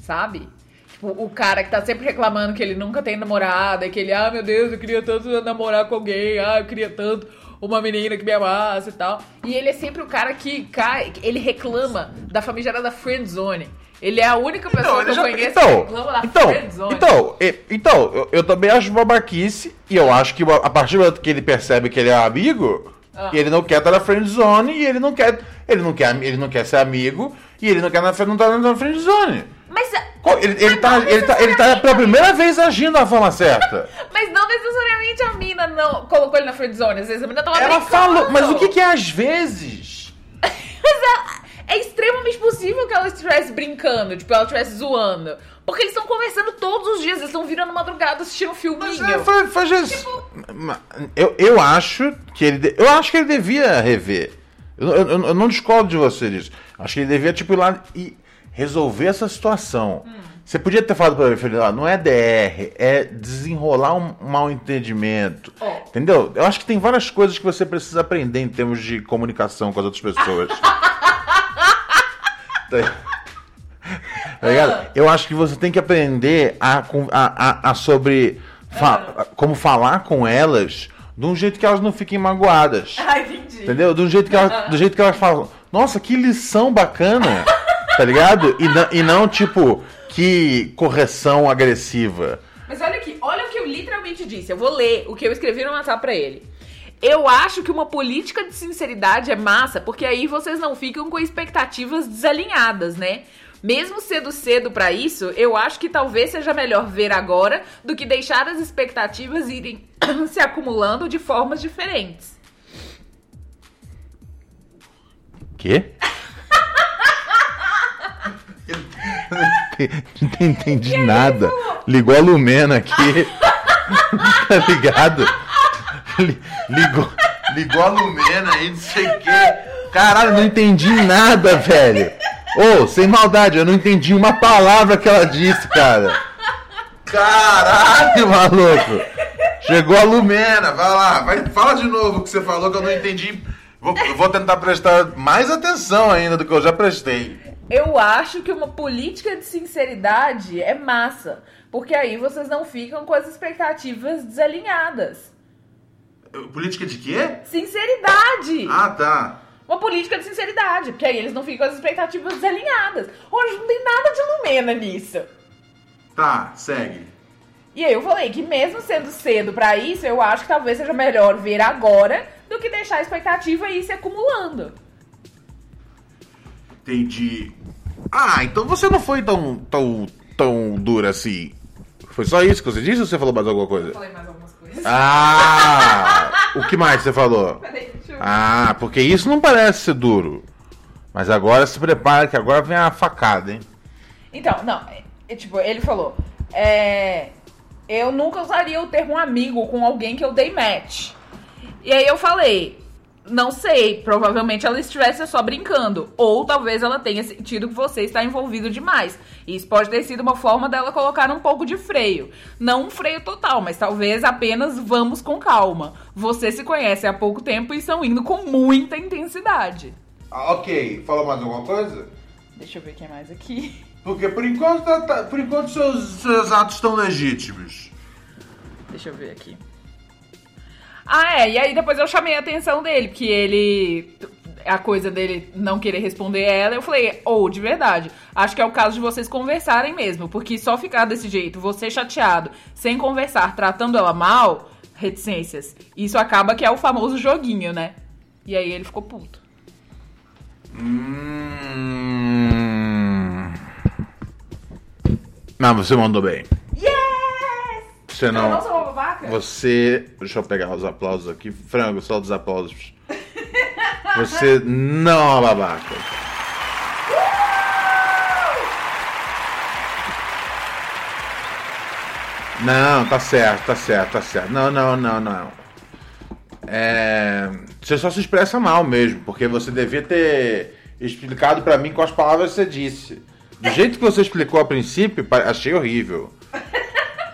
sabe? Tipo, o cara que tá sempre reclamando que ele nunca tem namorada, que ele, ah, meu Deus, eu queria tanto namorar com alguém, ah, eu queria tanto uma menina que me amasse e tal. E ele é sempre o cara que cai, ele reclama da famigerada friend zone. Ele é a única pessoa então, que eu conheço então, que reclama da então, friend zone. Então, então eu, eu, também acho babaquice, e eu acho que a partir do momento que ele percebe que ele é amigo, ah. ele não quer estar na friend zone, e ele não quer, ele não quer, ele não quer ser amigo, e ele não quer não estar na friend zone. Mas. Ele, ele, tá, ele, tá, ele tá pela primeira vez agindo da forma certa. <laughs> mas não necessariamente a mina não colocou ele na friendzone. Às vezes a mina tava Ela falou, mas o que, que é às vezes? <laughs> mas é, é, extremamente possível que ela estivesse brincando, tipo, ela estivesse zoando. Porque eles estão conversando todos os dias, eles estão virando madrugada assistindo um filminho. Mas é, foi, foi tipo... eu, eu acho que ele. Eu acho que ele devia rever. Eu, eu, eu não discordo de você disso. Acho que ele devia, tipo, ir lá e resolver essa situação. Hum. Você podia ter falado pra mim, ó, não é DR, é desenrolar um mal entendimento. Oh. Entendeu? Eu acho que tem várias coisas que você precisa aprender em termos de comunicação com as outras pessoas. <laughs> tá ligado? Eu acho que você tem que aprender a, a, a, a sobre fa- como falar com elas de um jeito que elas não fiquem magoadas. <laughs> Ah, entendi. Entendeu? Do jeito que elas, do jeito que elas falam. Nossa, que lição bacana. <laughs> Tá ligado? E, e não tipo, que correção agressiva. Mas olha aqui, olha o que eu literalmente disse. Eu vou ler o que eu escrevi no WhatsApp pra ele. Eu acho que uma política de sinceridade é massa, porque aí vocês não ficam com expectativas desalinhadas, né? Mesmo sendo cedo pra isso, eu acho que talvez seja melhor ver agora do que deixar as expectativas irem <coughs> se acumulando de formas diferentes. Quê? <laughs> <laughs> Não entendi nada. Ligou a Lumena aqui. <laughs> tá ligado? Li- Ligou, ligou a Lumena aí, não sei o quê. Caralho, não entendi nada, velho. Ô, sem maldade, eu não entendi uma palavra que ela disse, cara. Caralho, maluco. Chegou a Lumena, vai lá, vai, fala de novo o que você falou que eu não entendi. Vou, vou tentar prestar mais atenção ainda do que eu já prestei. Eu acho que uma política de sinceridade é massa, porque aí vocês não ficam com as expectativas desalinhadas. Política de quê? Sinceridade! Ah, tá. Uma política de sinceridade, porque aí eles não ficam com as expectativas desalinhadas. Hoje não tem nada de Lumena nisso. Tá, segue. E aí eu falei que mesmo sendo cedo pra isso, eu acho que talvez seja melhor ver agora do que deixar a expectativa ir se acumulando. Entendi. Ah, então você não foi tão, tão, tão dura assim. Foi só isso que você disse ou você falou mais alguma coisa? Falei mais algumas coisas. Ah! o que mais você falou? <laughs> Peraí, deixa eu... Ah, porque isso não parece ser duro. Mas agora se prepara que agora vem a facada, hein? Então, não, é- é, tipo, ele falou, é, eu nunca usaria o termo amigo com alguém que eu dei match. E aí eu falei, não sei, provavelmente ela estivesse só brincando. Ou talvez ela tenha sentido que você está envolvido demais. Isso pode ter sido uma forma dela colocar um pouco de freio. Não um freio total, mas talvez apenas vamos com calma. Você se conhece há pouco tempo e estão indo com muita intensidade. Ah, ok. Fala mais alguma coisa? Deixa eu ver quem mais aqui. Porque por enquanto, tá- tá- por enquanto seus, seus atos estão legítimos. Deixa eu ver aqui. Ah, é, e aí depois eu chamei a atenção dele, porque ele. A coisa dele não querer responder ela, eu falei, ou, de verdade, acho que é o caso de vocês conversarem mesmo, porque só ficar desse jeito, você chateado, sem conversar, tratando ela mal, reticências, isso acaba que é o famoso joguinho, né? E aí ele ficou puto. Hum... Não, você mandou bem. Você Eu não. não sou uma babaca? Você. Deixa eu pegar os aplausos aqui. Frango, só dos aplausos. <laughs> Você não é uma babaca. Não, tá certo, tá certo, tá certo. Não, não, não, não. É, Você só se expressa mal mesmo, porque você devia ter explicado pra mim com as palavras que você disse. Do <laughs> jeito que você explicou a princípio, achei horrível.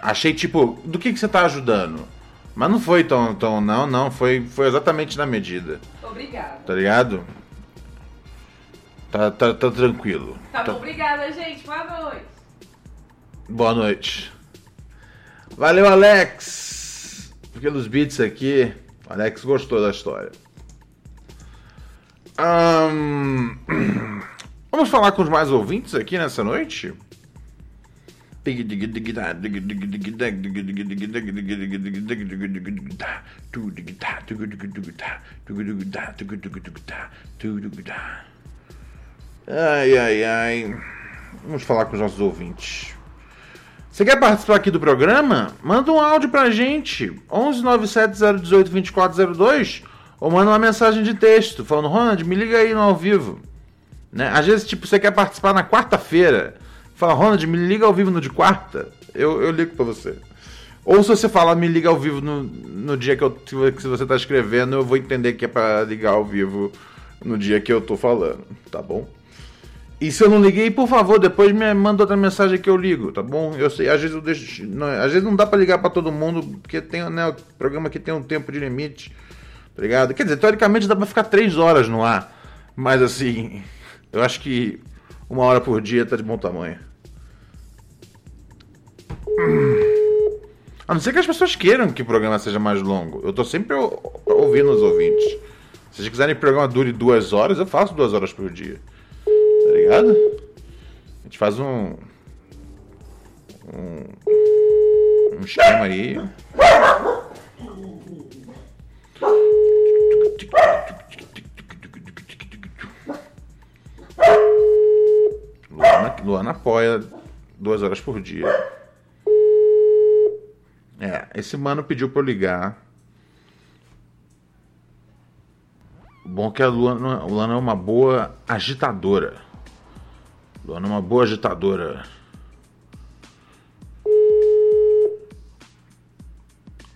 Achei tipo, do que, que você tá ajudando? Mas não foi tão, tão não, não, foi, foi exatamente na medida, Obrigada. tá ligado? Tá, tá, tá tranquilo. Tá bom, obrigada, gente. Boa noite. Boa noite. Valeu, Alex! Pelos beats aqui. O Alex gostou da história. Ahn, <clears throat> Vamos falar com os mais ouvintes aqui nessa noite? Ai, ai, ai. Vamos falar com os nossos ouvintes. Você quer participar aqui do programa? Manda um áudio pra gente. 11 97 018 2402 ou manda uma mensagem de texto falando: Ronald, me liga aí no ao vivo. Né? Às vezes, tipo, você quer participar na quarta-feira. Fala, Ronald, me liga ao vivo no de quarta. Eu, eu ligo pra você. Ou se você falar, me liga ao vivo no, no dia que, eu, que você tá escrevendo, eu vou entender que é pra ligar ao vivo no dia que eu tô falando, tá bom? E se eu não liguei, por favor, depois me manda outra mensagem que eu ligo, tá bom? Eu sei, às vezes eu deixo. Não, às vezes não dá pra ligar pra todo mundo, porque tem, né, o programa aqui tem um tempo de limite. Tá ligado? Quer dizer, teoricamente dá pra ficar três horas no ar. Mas assim, eu acho que uma hora por dia tá de bom tamanho. Hum. A não ser que as pessoas queiram que o programa seja mais longo. Eu tô sempre ou- ouvindo os ouvintes. Se vocês quiserem que o programa dure duas horas, eu faço duas horas por dia. Tá ligado? A gente faz um. Um. Um esquema aí. Luana, Luana apoia duas horas por dia. É, esse mano pediu pra eu ligar. Bom é que a Luana, a Luana é uma boa agitadora. Luana é uma boa agitadora.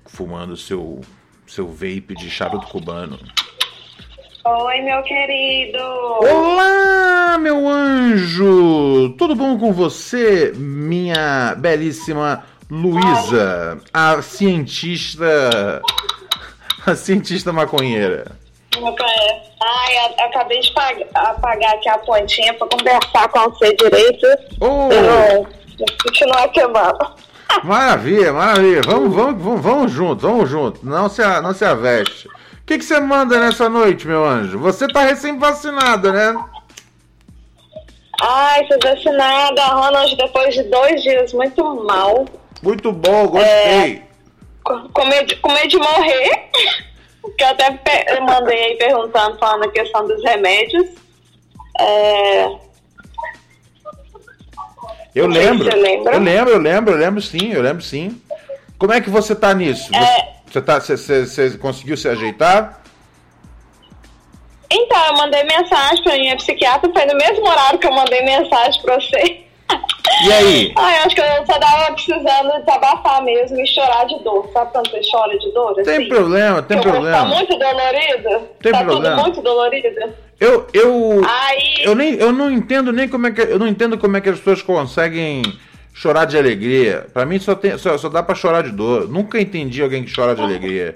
Fumando seu, seu vape de charuto cubano. Oi, meu querido. Olá, meu anjo! Tudo bom com você, minha belíssima Luísa, a cientista. A cientista maconheira. Ai, acabei de pag- apagar aqui a pontinha pra conversar com você direito. Oh! Eu continuar queimando. Maravilha, maravilha. Vamos, vamos, vamos, vamos junto, vamos junto. Não se, não se aveste. O que, você manda nessa noite, meu anjo? Você tá recém-vacinada, né? Ai, fui vacinada, Ronald, depois de dois dias muito mal. Muito bom, gostei. Com, com medo, com medo de morrer. <laughs> Que eu até mandei aí perguntando, falando a questão dos remédios. É, Eu lembro. Eu lembro, eu lembro, eu lembro sim, eu lembro sim. Como é que você tá nisso? É. Você, você, tá, você, você- você conseguiu se ajeitar? Então, eu mandei mensagem pra minha psiquiatra, foi no mesmo horário que eu mandei mensagem pra você. E aí? <laughs> Ai, acho que eu só tava precisando desabafar mesmo e chorar de dor. Sabe quando você chora de dor? Tem assim? problema, tem o corpo Tá problema. muito dolorido? Tem tá problema. tudo muito dolorido? Eu, eu, Aí- eu nem, eu não entendo nem como é que, eu não entendo como é que as pessoas conseguem chorar de alegria. Pra mim só tem, só, só dá pra chorar de dor. Nunca entendi alguém que chora de alegria.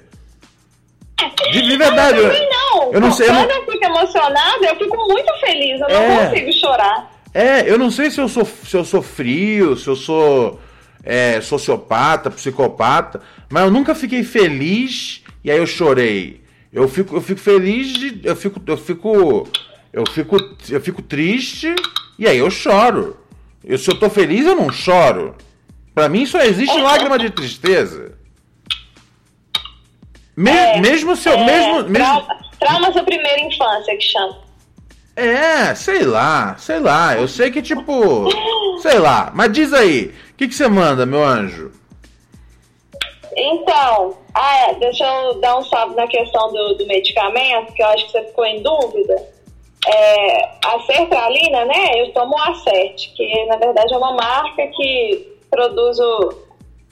De, de verdade. Eu não. eu não sei, eu Quando não- eu fico emocionada, eu fico muito feliz. Eu É. não consigo chorar. É, eu não sei se eu sou, se eu sou frio, se eu sou é, sociopata, psicopata, mas eu nunca fiquei feliz e aí eu chorei. Eu fico, eu fico feliz de, eu fico, eu fico, eu fico, eu fico triste e aí eu choro. Eu, se eu tô feliz eu não choro. Pra mim só existe lágrima de tristeza. Me- mesmo se eu, É, mesmo, mesmo, Trauma, traumas da primeira infância, que chama. é, sei lá, sei lá. Eu sei que, tipo. Sei lá. Mas diz aí, o que, que você manda, meu anjo? Então, ah, é, deixa eu dar um salve na questão do, do medicamento, que eu acho que você ficou em dúvida. É, a sertralina, né? Eu tomo a Acert, que na verdade é uma marca que produz o.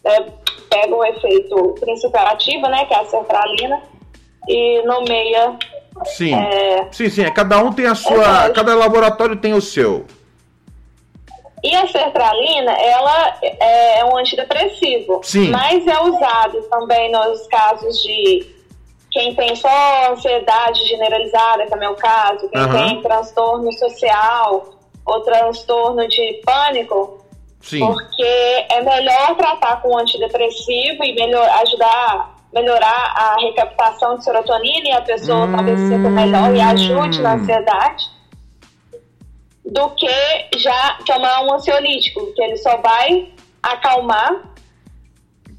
é, pega o efeito principal ativo, né? Que é a sertralina, e nomeia. Sim. É. Sim, sim. É, cada um tem a sua. Cada laboratório tem o seu. E a sertralina, ela é um antidepressivo, Sim. mas é usado também nos casos de quem tem só ansiedade generalizada, que é o meu caso, quem Aham. tem transtorno social ou transtorno de pânico, Sim. porque é melhor tratar com antidepressivo e melhor, ajudar melhorar a recaptação de serotonina e a pessoa talvez se sinta melhor e ajude na ansiedade do que já tomar um ansiolítico, que ele só vai acalmar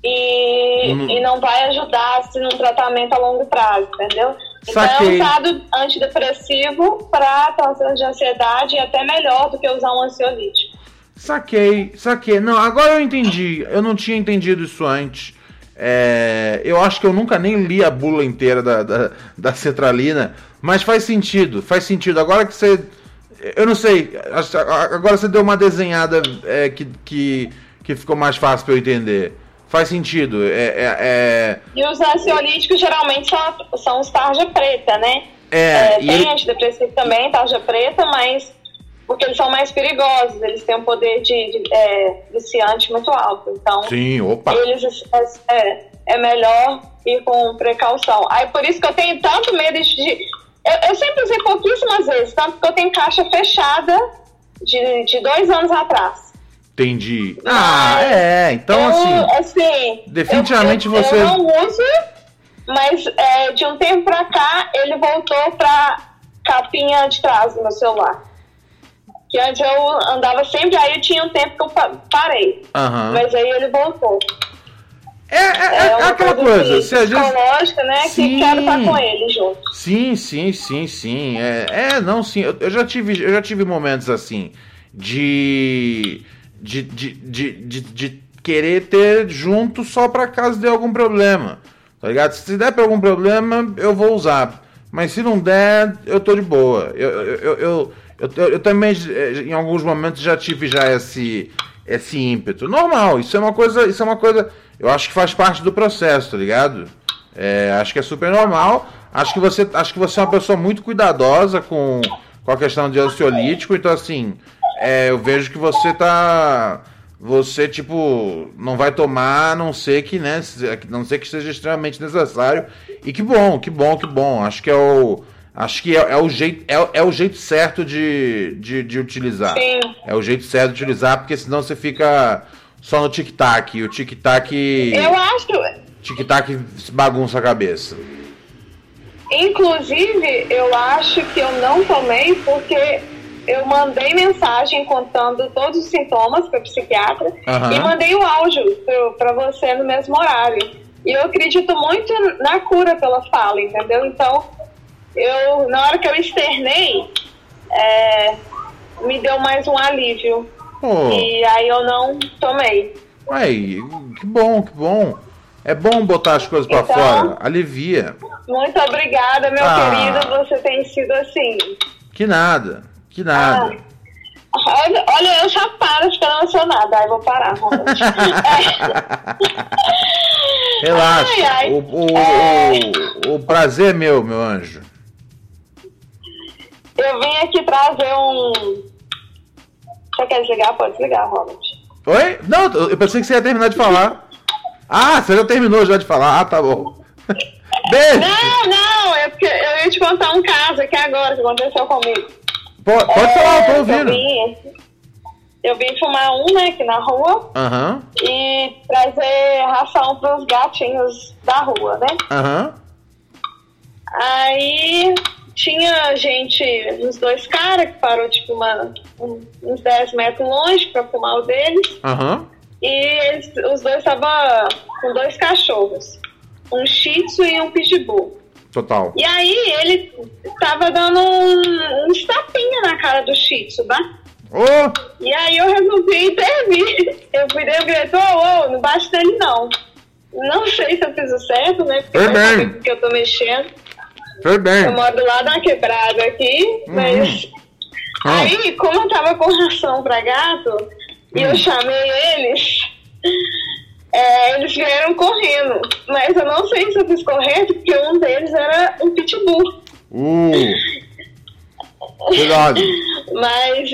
e, Hum. e não vai ajudar assim, num tratamento a longo prazo, entendeu? Então Saquei. é usado antidepressivo para transtorno de ansiedade e até melhor do que usar um ansiolítico. Saquei, saquei. Não, agora eu entendi. Eu não tinha entendido isso antes. É, eu acho que eu nunca nem li a bula inteira da, da, da cetralina, mas faz sentido, faz sentido. Agora que você. Eu não sei, agora você deu uma desenhada é, que, que, que ficou mais fácil pra eu entender. Faz sentido. É, é, é, E os ansiolíticos geralmente são, são os tarja preta, né? É, e tem ele- antidepressivo também, tarja preta, mas porque eles são mais perigosos, eles têm um poder de, de é, viciante muito alto. Então, Sim, opa. eles é, é, é melhor ir com precaução. Aí por isso que eu tenho tanto medo de. de- eu, eu sempre usei pouquíssimas vezes, tanto que eu tenho caixa fechada de, de dois anos atrás. Entendi. Ah, é. Então, eu, assim. assim, definitivamente eu, eu, você- Eu não uso, mas é, de um tempo pra cá ele voltou pra capinha de trás do meu celular. Que antes eu andava sempre, aí tinha um tempo que eu pa- parei. Aham. Mas aí ele voltou. É, é, é uma aquela coisa que- Se às vezes... psicológica, né? Sim. Que quero estar com ele junto. Sim, sim, sim, sim. É, é não, sim. Eu, eu já tive, eu já tive momentos assim de de, de, de, de, de querer ter junto só pra caso dê algum problema. Tá ligado? Se der pra algum problema, eu vou usar. Mas se não der, eu tô de boa. Eu, eu, eu- eu também, eh, em alguns momentos, já tive já esse, esse ímpeto. Normal, isso é uma coisa. Isso é uma coisa. Eu acho que faz parte do processo, tá ligado? É, acho que é super normal. Acho que você, acho que você é uma pessoa muito cuidadosa com, com a questão de ansiolítico. Então, assim, é, eu vejo que você tá. Você, tipo, não vai tomar, a não ser que, né? a não ser que seja extremamente necessário. E que bom, que bom, que bom. Acho que é o. Acho que é, é o, jeito, é, é o jeito certo de, de, de utilizar. Sim. É o jeito certo de utilizar, porque senão você fica só no tic-tac. E o tic-tac. Eu acho, Tic-tac bagunça a cabeça. inclusive, eu acho que eu não tomei porque eu mandei mensagem contando todos os sintomas para o psiquiatra Aham. e mandei o áudio para você no mesmo horário. E eu acredito muito na cura pela fala, entendeu? Então, eu na hora que eu externei, é, me deu mais um alívio. Pô. E aí eu não tomei. Ué, que bom, que bom. É bom botar as coisas Então- fora. Alivia. Muito obrigada, meu Ah. querido. Você tem sido assim. Que nada. Que nada. Olha, olha, eu já paro de ficar emocionada. Aí vou parar, Ronald. <laughs> Relaxa. Ai, ai. O, o, É. o, o prazer é meu, meu anjo. Eu vim aqui trazer um. Você quer desligar? Pode desligar, Ronald. Oi? Não, eu pensei que você ia terminar de falar. Ah, você já terminou já de falar. Ah, tá bom. <laughs> Beijo. Não, não, é porque eu ia te contar um caso aqui agora que aconteceu comigo. Po- Pode, É, falar, eu tô Eu ouvindo. vim, eu vim fumar um, né, aqui na rua Aham, e trazer ração pros gatinhos da rua, né? aham. Aí tinha gente, uns dois caras que parou tipo uma, um- uns 10 metros longe pra fumar o deles. Aham. E eles, os dois estavam com dois cachorros, um shih tzu e um pitbull. Total. E aí ele tava dando um, um tapinha na cara do shih tzu, tá? Ô, E aí eu resolvi intervir. Eu fui dentro e gritei, ô, ô, não bate nele não. Não sei se eu fiz o certo, né? Porque Foi eu bem. não sei com que eu tô mexendo. foi bem. Eu moro lado da quebrada aqui, mas. Ah. Aí, como eu tava com ração pra gato, e eu chamei eles, é, eles vieram correndo. Mas eu não sei se eu fiz correto, porque um deles era um pitbull. Uh. Cuidado. <laughs> Mas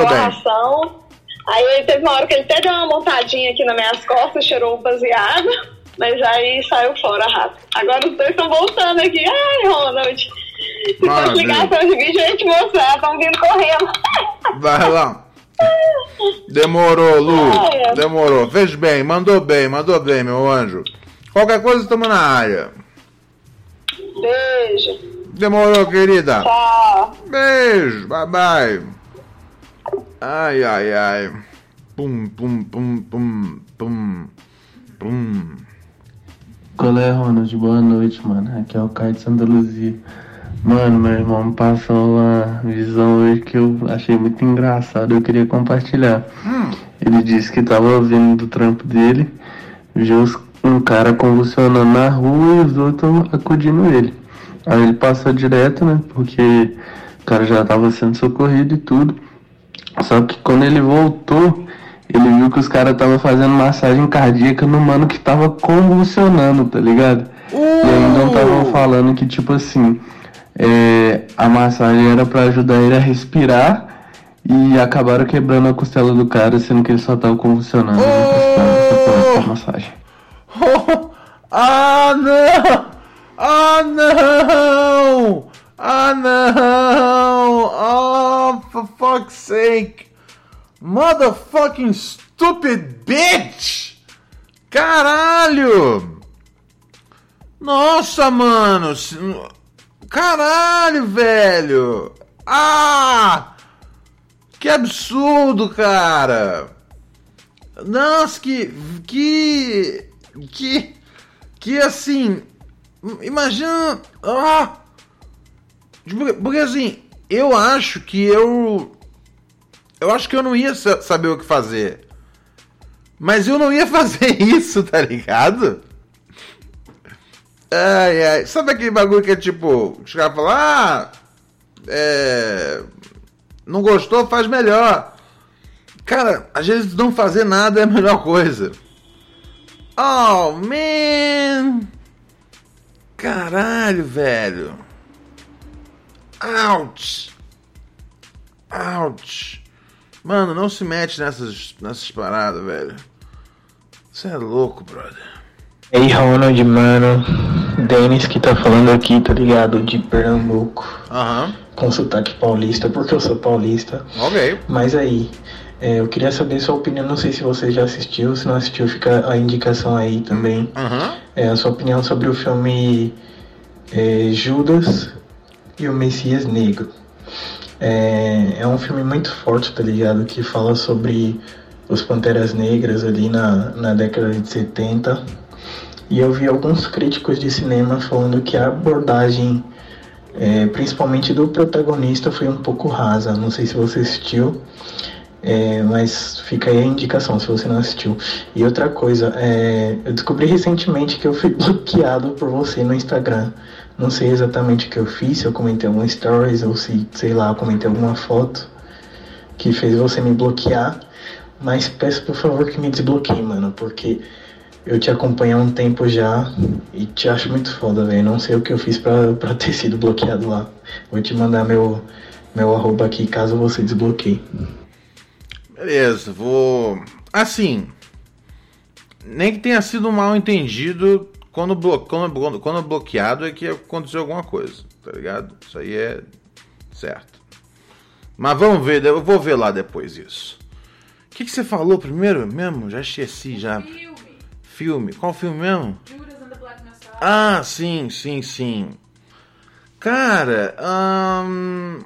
cheirou bem. ração. Aí ele teve uma hora que ele até deu uma montadinha aqui nas minhas costas, cheirou um baseado, mas aí saiu fora rápido. Agora os dois estão voltando aqui. Ai, Ronald, se fosse ligação de vídeo, eu ia te mostrar, estão vindo correndo. Vai lá. Demorou, Lu. Demorou. Fez bem, mandou bem, mandou bem, meu anjo. Qualquer coisa, estamos na área. Beijo. Demorou, querida. Tchau. Beijo, bye bye. Ai, ai, ai. Pum, pum, pum, pum, pum, pum. Qual é, Ronald? Boa noite, mano. Aqui é o Caio de Santa Luzia. Mano, meu irmão me passou uma visão hoje que eu achei muito engraçado. Eu queria compartilhar. Ele disse que tava ouvindo do trampo dele, viu um cara convulsionando na rua e os outros acudindo ele. Aí ele passou direto, né? Porque o cara já tava sendo socorrido e tudo. Só que quando ele voltou, ele viu que os caras estavam fazendo massagem cardíaca no mano que tava convulsionando, tá ligado? E ainda estavam falando que, tipo assim, é, a massagem era pra ajudar ele a respirar e acabaram quebrando a costela do cara, sendo que ele só tava convulsionando. Separar essa massagem. <laughs> Ah, não! Ah, não! Ah, não! Oh, for fuck's sake! Motherfucking stupid bitch! Caralho! Nossa, mano! Caralho, velho! Ah! Que absurdo, cara! Nossa, que. Que. Que. Que assim. Imagina. Ah! Porque, assim, eu acho que eu. Eu acho que eu não ia sa- saber o que fazer. Mas eu não ia <laughs> fazer isso, tá ligado? Ai, ai. Sabe aquele bagulho que é tipo. Os caras falam, ah. É. Não gostou, faz melhor. Cara, às vezes não fazer nada é a melhor coisa. Oh, man! Caralho, velho. Ouch! Ouch! Mano, não se mete nessas, nessas paradas, velho. Você é louco, brother. Ei, Ronald, mano. Denis que tá falando aqui, tá ligado? De Pernambuco. Aham. Com sotaque paulista, porque eu sou paulista. Ok. Mas aí, é, eu queria saber sua opinião. Não sei se você já assistiu. Se não assistiu, fica a indicação aí também. Aham. É, a sua opinião sobre o filme é, Judas e o Messias Negro. É, é um filme muito forte, tá ligado? Que fala sobre os Panteras Negras ali na, na década de 70. E eu vi alguns críticos de cinema falando que a abordagem, é, principalmente do protagonista, foi um pouco rasa. Não sei se você assistiu. É, mas fica aí a indicação se você não assistiu. E outra coisa, é, eu descobri recentemente que eu fui <laughs> bloqueado por você no Instagram. Não sei exatamente o que eu fiz, se eu comentei algum stories ou se, sei lá, eu comentei alguma foto que fez você me bloquear. Mas peço por favor que me desbloqueie, mano, porque eu te acompanho há um tempo já e te acho muito foda, velho. Não sei o que eu fiz pra, <laughs> pra ter sido bloqueado lá. Vou te mandar meu, meu arroba aqui caso você desbloqueie. Beleza, vou. Assim. Nem que tenha sido mal entendido. Quando, blo... quando, quando, quando bloqueado é que aconteceu alguma coisa, tá ligado? Isso aí é certo. Mas vamos ver, eu vou ver lá depois isso. O que, que você falou primeiro mesmo? Já esqueci já. Filme. Filme. Qual filme mesmo? Ah, sim, sim, sim. Cara, hum,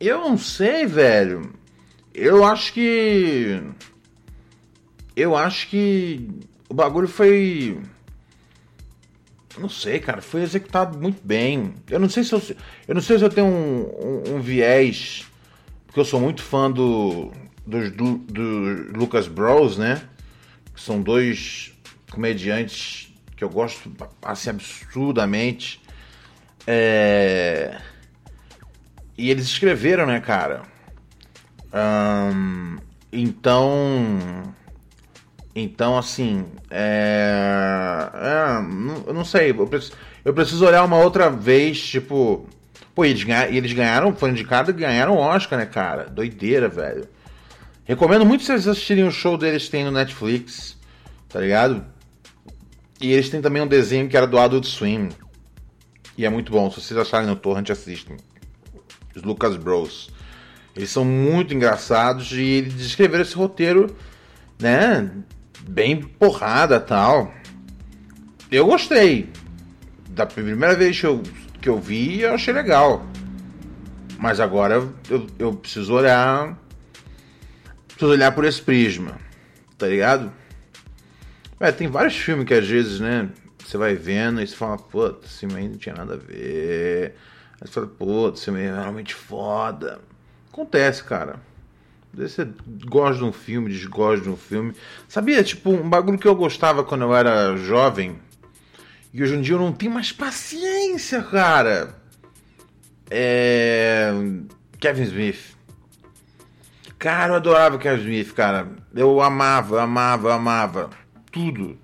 eu não sei, velho. Eu acho que. Eu acho que o bagulho foi. Não sei, cara, foi executado muito bem. Eu não sei se eu, eu não sei se eu tenho um, um, um viés, porque eu sou muito fã do dos do, do Lucas Bros, né? Que são dois comediantes que eu gosto assim absurdamente. É... E eles escreveram, né, cara? Então. Então, assim. É. é, não- eu não sei. Eu preciso, eu preciso olhar uma outra vez, tipo. Pô, eles, eles ganharam, foi indicado e ganharam Oscar, né, cara? Doideira, velho. Recomendo muito vocês assistirem o show deles tem no Netflix, tá ligado? E eles têm também um desenho que era do Adult Swim. E é muito bom. Se vocês acharem no Torrent, assistem. Os Lucas Bros. Eles são muito engraçados e eles escreveram esse roteiro, né? Bem porrada tal. Eu gostei. Da primeira vez que eu, que eu vi, eu achei legal. Mas agora eu, eu preciso olhar. Preciso olhar por esse prisma. Tá ligado? É, tem vários filmes que às vezes, né? Você vai vendo e você fala, pô, esse filme aí não tinha nada a ver. Aí você fala, pô, esse filme é realmente foda. Acontece, cara. Você gosta de um filme, desgosta de um filme. Sabia, tipo, um bagulho que eu gostava quando eu era jovem. E hoje em dia eu não tenho mais paciência, cara. É. Kevin Smith. Cara, eu adorava Kevin Smith, cara. Eu amava, amava, amava. Tudo.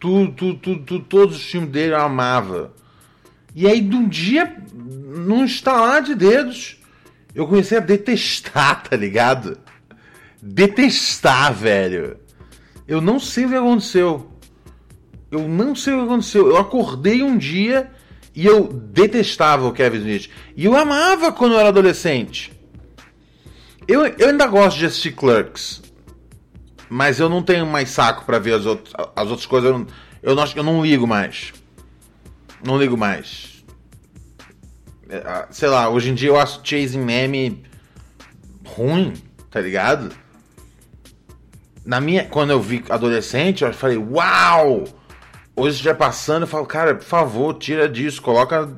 Tudo, tudo, tudo, tudo, todos os filmes dele eu amava. E aí, de um dia, num estalar de dedos, eu comecei a detestar, tá ligado? Detestar, velho. Eu não sei o que aconteceu. Eu não sei o que aconteceu. Eu acordei um dia e eu detestava o Kevin Smith. E eu amava quando eu era adolescente. Eu, eu ainda gosto de assistir Clerks. Mas eu não tenho mais saco para ver as, outras, as outras coisas. Eu não, eu, não, eu não ligo mais. Não ligo mais. É, sei lá, hoje em dia eu acho Chasing Meme ruim, tá ligado? Na minha, quando eu vi adolescente, eu falei, uau! Hoje já passando, eu falo, cara, por favor, tira disso, coloca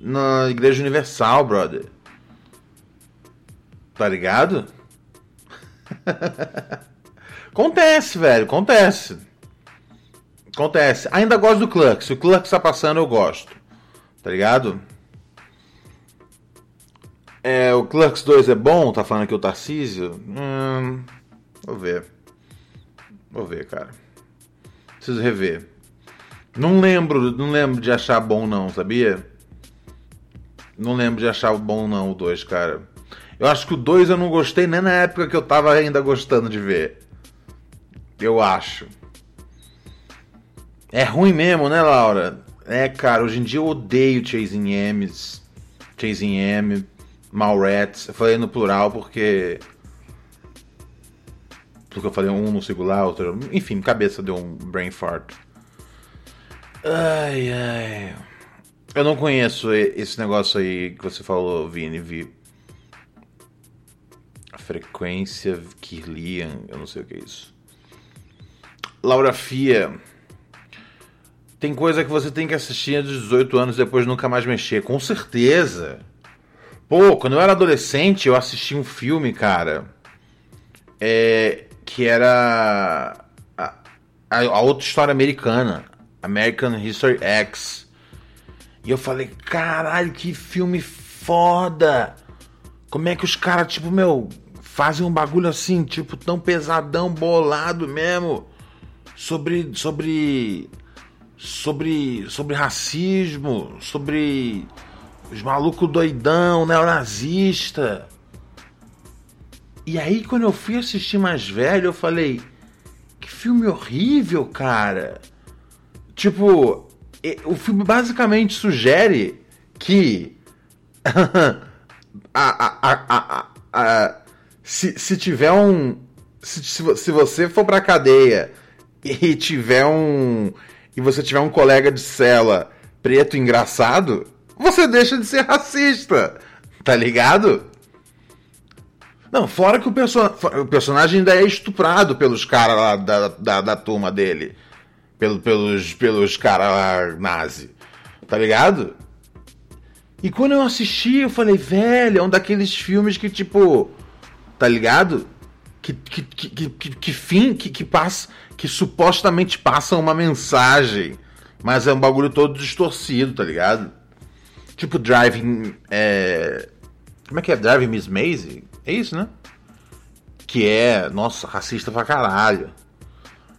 na Igreja Universal, brother. Tá ligado? <laughs> Acontece, velho, acontece. Acontece. Ainda gosto do Clerks. Se o Clerks tá passando, eu gosto. Tá ligado? É, o Clerks 2 é bom? Tá falando aqui o Tarcísio? Hum, vou ver. Vou ver, cara. Preciso rever. Não lembro, não lembro de achar bom não, sabia? Não lembro de achar bom não o 2, cara. Eu acho que o 2 eu não gostei nem na época que eu tava ainda gostando de ver. Eu acho. É ruim mesmo, né, Laura? É, cara, hoje em dia eu odeio Chasing M's, Chasing M, Malrats. Eu falei no plural porque. Porque eu falei um no singular, outro. Enfim, cabeça deu um brain fart. Ai, ai. Eu não conheço esse negócio aí que você falou, Vini. Vi. Frequência Kirlian, eu não sei o que é isso. Laura Fia. Tem coisa que você tem que assistir de 18 anos e depois nunca mais mexer. Com certeza. Pô, quando eu era adolescente, eu assisti um filme, cara. É, que era. A, a, a outra história americana. American History X. E eu falei, caralho, que filme foda! Como é que os caras, tipo, meu, fazem um bagulho assim, tipo, tão pesadão, bolado mesmo sobre sobre sobre sobre racismo, sobre os malucos doidão, neonazista. E aí quando eu fui assistir mais velho, eu falei: "Que filme horrível, cara". Tipo, o filme basicamente sugere que <laughs> a, a, a, se, se tiver um se, se você for pra cadeia e tiver um. e você tiver um colega de cela preto engraçado, você deixa de ser racista. Tá ligado? Não, fora que o, perso o personagem ainda é estuprado pelos caras lá da, da, da, turma dele. Pelo, pelos pelos caras lá nazi. Tá ligado? E quando eu assisti, eu falei, velho, é um daqueles filmes que, tipo. Tá ligado? Que, que, que, que, que fim, que, que passa que supostamente passam uma mensagem, mas é um bagulho todo distorcido, tá ligado? Tipo Driving. É... Como é que é? Driving Miss Maisie? É isso, né? Que é, nossa, racista pra caralho.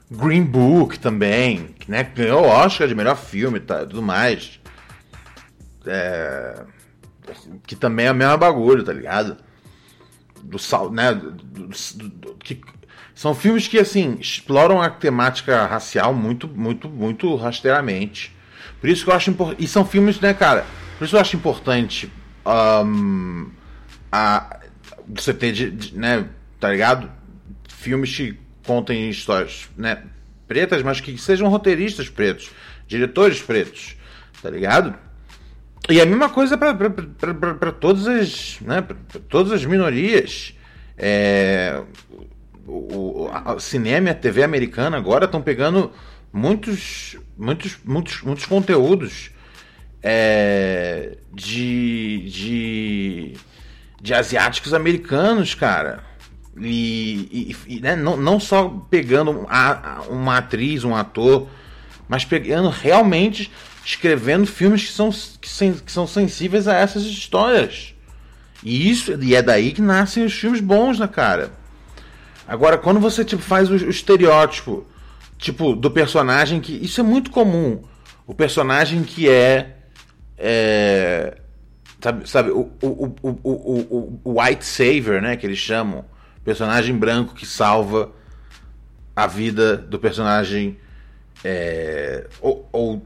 Green Book também, que né, ganhou o Oscar de melhor filme e tá, tudo mais. É... Que também é o mesmo bagulho, tá ligado? Do sal, né? Do, do, do, que são filmes que, assim, exploram a temática racial muito, muito, muito rasteiramente. Por isso que eu acho importante. E são filmes, né, cara? Por isso eu acho importante um, a, você ter, de, de, né, tá ligado? Filmes que contem histórias, né, pretas, mas que sejam roteiristas pretos, diretores pretos, tá ligado? E a mesma coisa para todas as, né, pra todas as minorias. É, o, o cinema e a TV americana agora estão pegando muitos, muitos, muitos, muitos conteúdos é, de, de, de asiáticos americanos, cara. E, e, e né, não, não só pegando a, uma atriz, um ator, mas pegando realmente escrevendo filmes que são, que, sem, que são sensíveis a essas histórias. E isso e é daí que nascem os filmes bons, né, cara? Agora, quando você tipo, faz o, o estereótipo, tipo, do personagem que. Isso é muito comum. O personagem que é. É sabe, sabe o, o, o, o, o, White Savior, né? Que eles chamam. Personagem branco que salva a vida do personagem. É, ou, ou,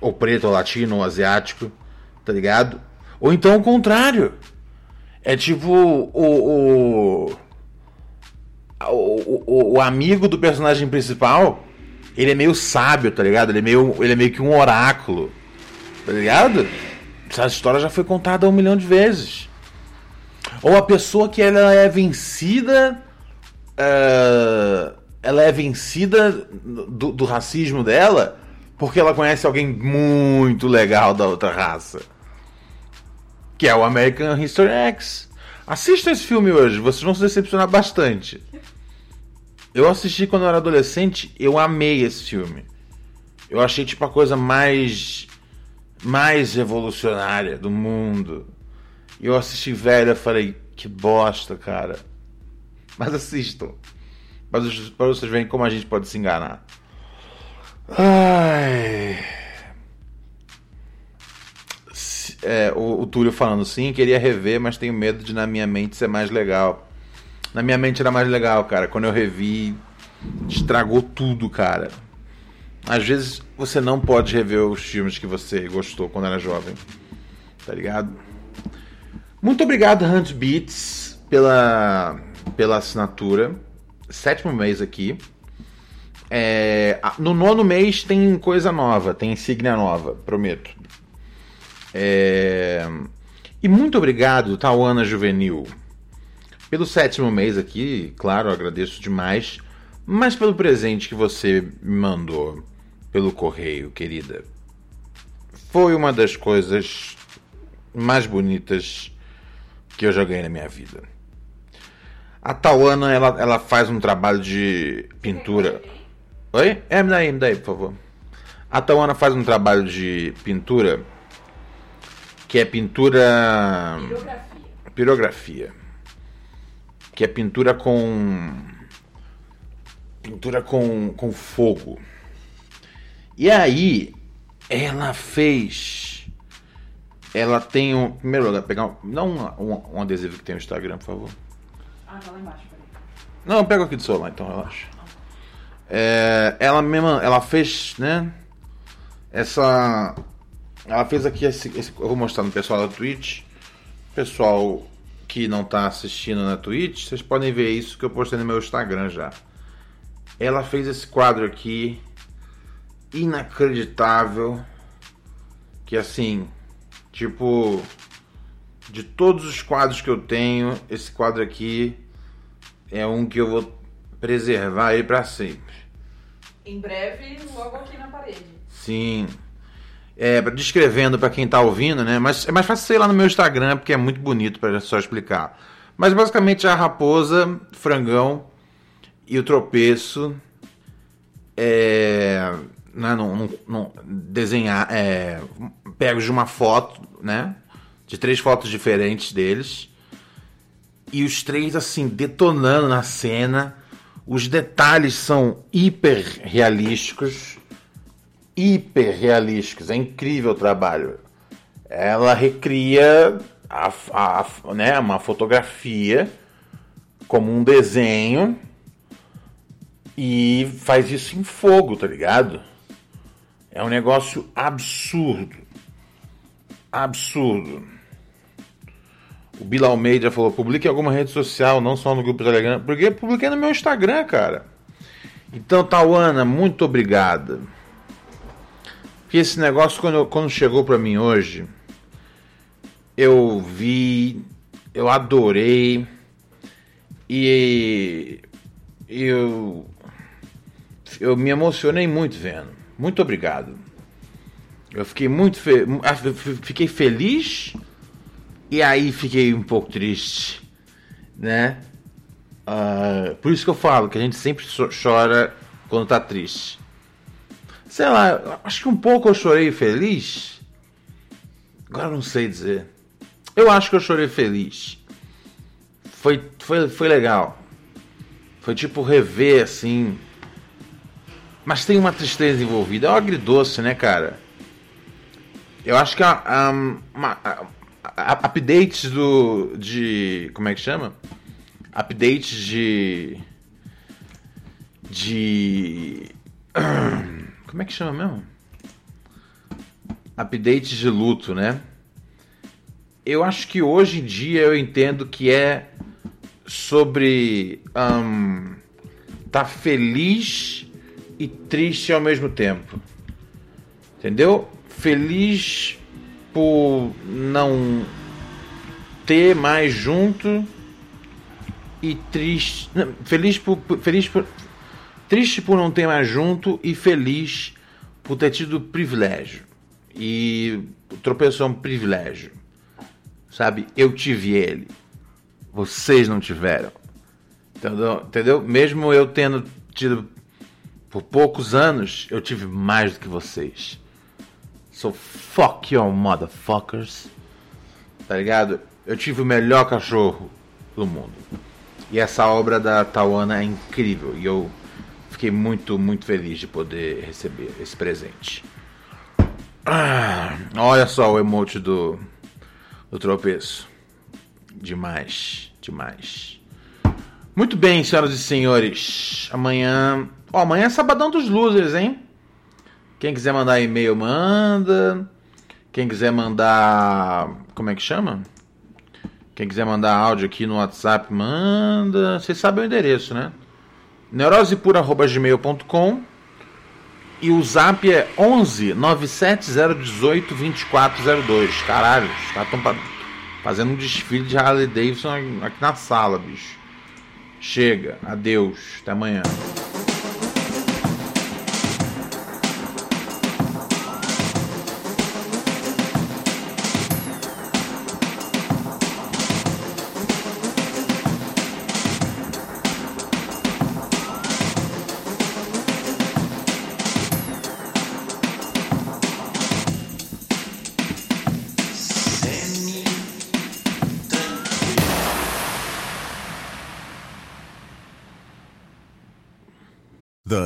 ou preto, ou latino, ou asiático, tá ligado? Ou então o contrário. É tipo o, o o, o, amigo do personagem principal, ele é meio sábio, tá ligado? Ele é meio, ele é meio que um oráculo, tá ligado? Essa história já foi contada um milhão de vezes. Ou a pessoa que ela é vencida. Uh, ela é vencida do, do racismo dela porque ela conhece alguém muito legal da outra raça. Que é o American History X. Assista esse filme hoje, vocês vão se decepcionar bastante. Eu assisti quando eu era adolescente, eu amei esse filme. Eu achei tipo a coisa mais mais revolucionária do mundo. E eu assisti velho, eu falei, que bosta, cara. Mas assistam. Para vocês verem como a gente pode se enganar. Ai. É, o, o Túlio falando sim, queria rever, mas tenho medo de na minha mente ser mais legal. Na minha mente era mais legal, cara. Quando eu revi, estragou tudo, cara. Às vezes você não pode rever os filmes que você gostou quando era jovem. Tá ligado? Muito obrigado, Hunt Beats, pela, pela assinatura. Sétimo mês aqui. É, no nono mês tem coisa nova, tem insígnia nova, prometo. É, e muito obrigado, Tauana Juvenil. Pelo sétimo mês aqui, claro, agradeço demais. Mas pelo presente que você me mandou pelo correio, querida. Foi uma das coisas mais bonitas que eu já ganhei na minha vida. A Tauana, ela, ela faz um trabalho de pintura. Oi? É, me daí, me daí, por favor. A Tauana faz um trabalho de pintura que é pintura. Pirografia. Pirografia que é pintura com pintura com, com fogo. E aí ela fez ela tem um primeiro lugar pegar um, dá um, um, um adesivo que tem no Instagram, por favor. Ah, tá lá embaixo. Não, eu pego aqui do celular, então relaxa. É, ela mesma, ela fez, né? Essa, ela fez aqui esse, esse, eu vou mostrar no pessoal da Twitch, pessoal que não está assistindo na Twitch, vocês podem ver isso que eu postei no meu Instagram já. Ela fez esse quadro aqui inacreditável que assim, tipo, de todos os quadros que eu tenho, esse quadro aqui é um que eu vou preservar ele para sempre. Em breve, logo aqui na parede. Sim é, descrevendo para quem está ouvindo, né? Mas é mais fácil ser lá no meu Instagram, porque é muito bonito para só explicar. Mas basicamente a raposa, frangão e o tropeço é, né, não, desenhar, é, pego de uma foto, né? De três fotos diferentes deles. E os três, assim, detonando na cena. Os detalhes são hiper realísticos hiper realísticos. É incrível o trabalho. Ela recria a, a, a, né, uma fotografia como um desenho e faz isso em fogo, tá ligado? É um negócio absurdo. Absurdo. O Bila Almeida falou: publique em alguma rede social, não só no grupo Telegram. Porque publiquei no meu Instagram, cara. Então, Tauana, muito obrigada. Porque esse negócio, quando, quando chegou para mim hoje, eu vi, eu adorei. E eu, eu me emocionei muito vendo. Muito obrigado. Eu fiquei muito fe ah, fiquei feliz e aí fiquei um pouco triste, né? Uh, por isso que eu falo que a gente sempre chora quando tá triste. Sei lá, acho que um pouco eu chorei feliz. Agora não sei dizer. Eu acho que eu chorei feliz. Foi, foi, foi legal. Foi tipo rever assim. Mas tem uma tristeza envolvida. É um agridoce, né, cara? Eu acho que a, a, a, a, updates do. de. Como é que chama? Updates de. De. <clears throat> Como é que chama mesmo? Updates de luto, né? Eu acho que hoje em dia eu entendo que é sobre um, tá feliz e triste ao mesmo tempo. Entendeu? Feliz por não ter mais junto e triste, não, feliz por feliz por triste por não ter mais junto e feliz por ter tido privilégio. E tropeçou um privilégio. Sabe? Eu tive ele. Vocês não tiveram. Entendeu? Entendeu? Mesmo eu tendo tido por poucos anos, eu tive mais do que vocês. So fuck your motherfuckers. Tá ligado? Eu tive o melhor cachorro do mundo. E essa obra da Tawana é incrível. E eu fiquei muito, muito feliz de poder receber esse presente. Ah, olha só o emote do, do tropeço. Demais, demais. Muito bem, senhoras e senhores. Amanhã. Ó, amanhã é sabadão dos losers, hein? Quem quiser mandar e-mail, manda. Quem quiser mandar. Como é que chama? Quem quiser mandar áudio aqui no WhatsApp, manda. Vocês sabem o endereço, né? neurosepura.gmail.com e o zap é 11 97018 2402. Caralho, os caras estão Fazendo um desfile de Harley Davidson aqui na sala, bicho. Chega, adeus, até amanhã.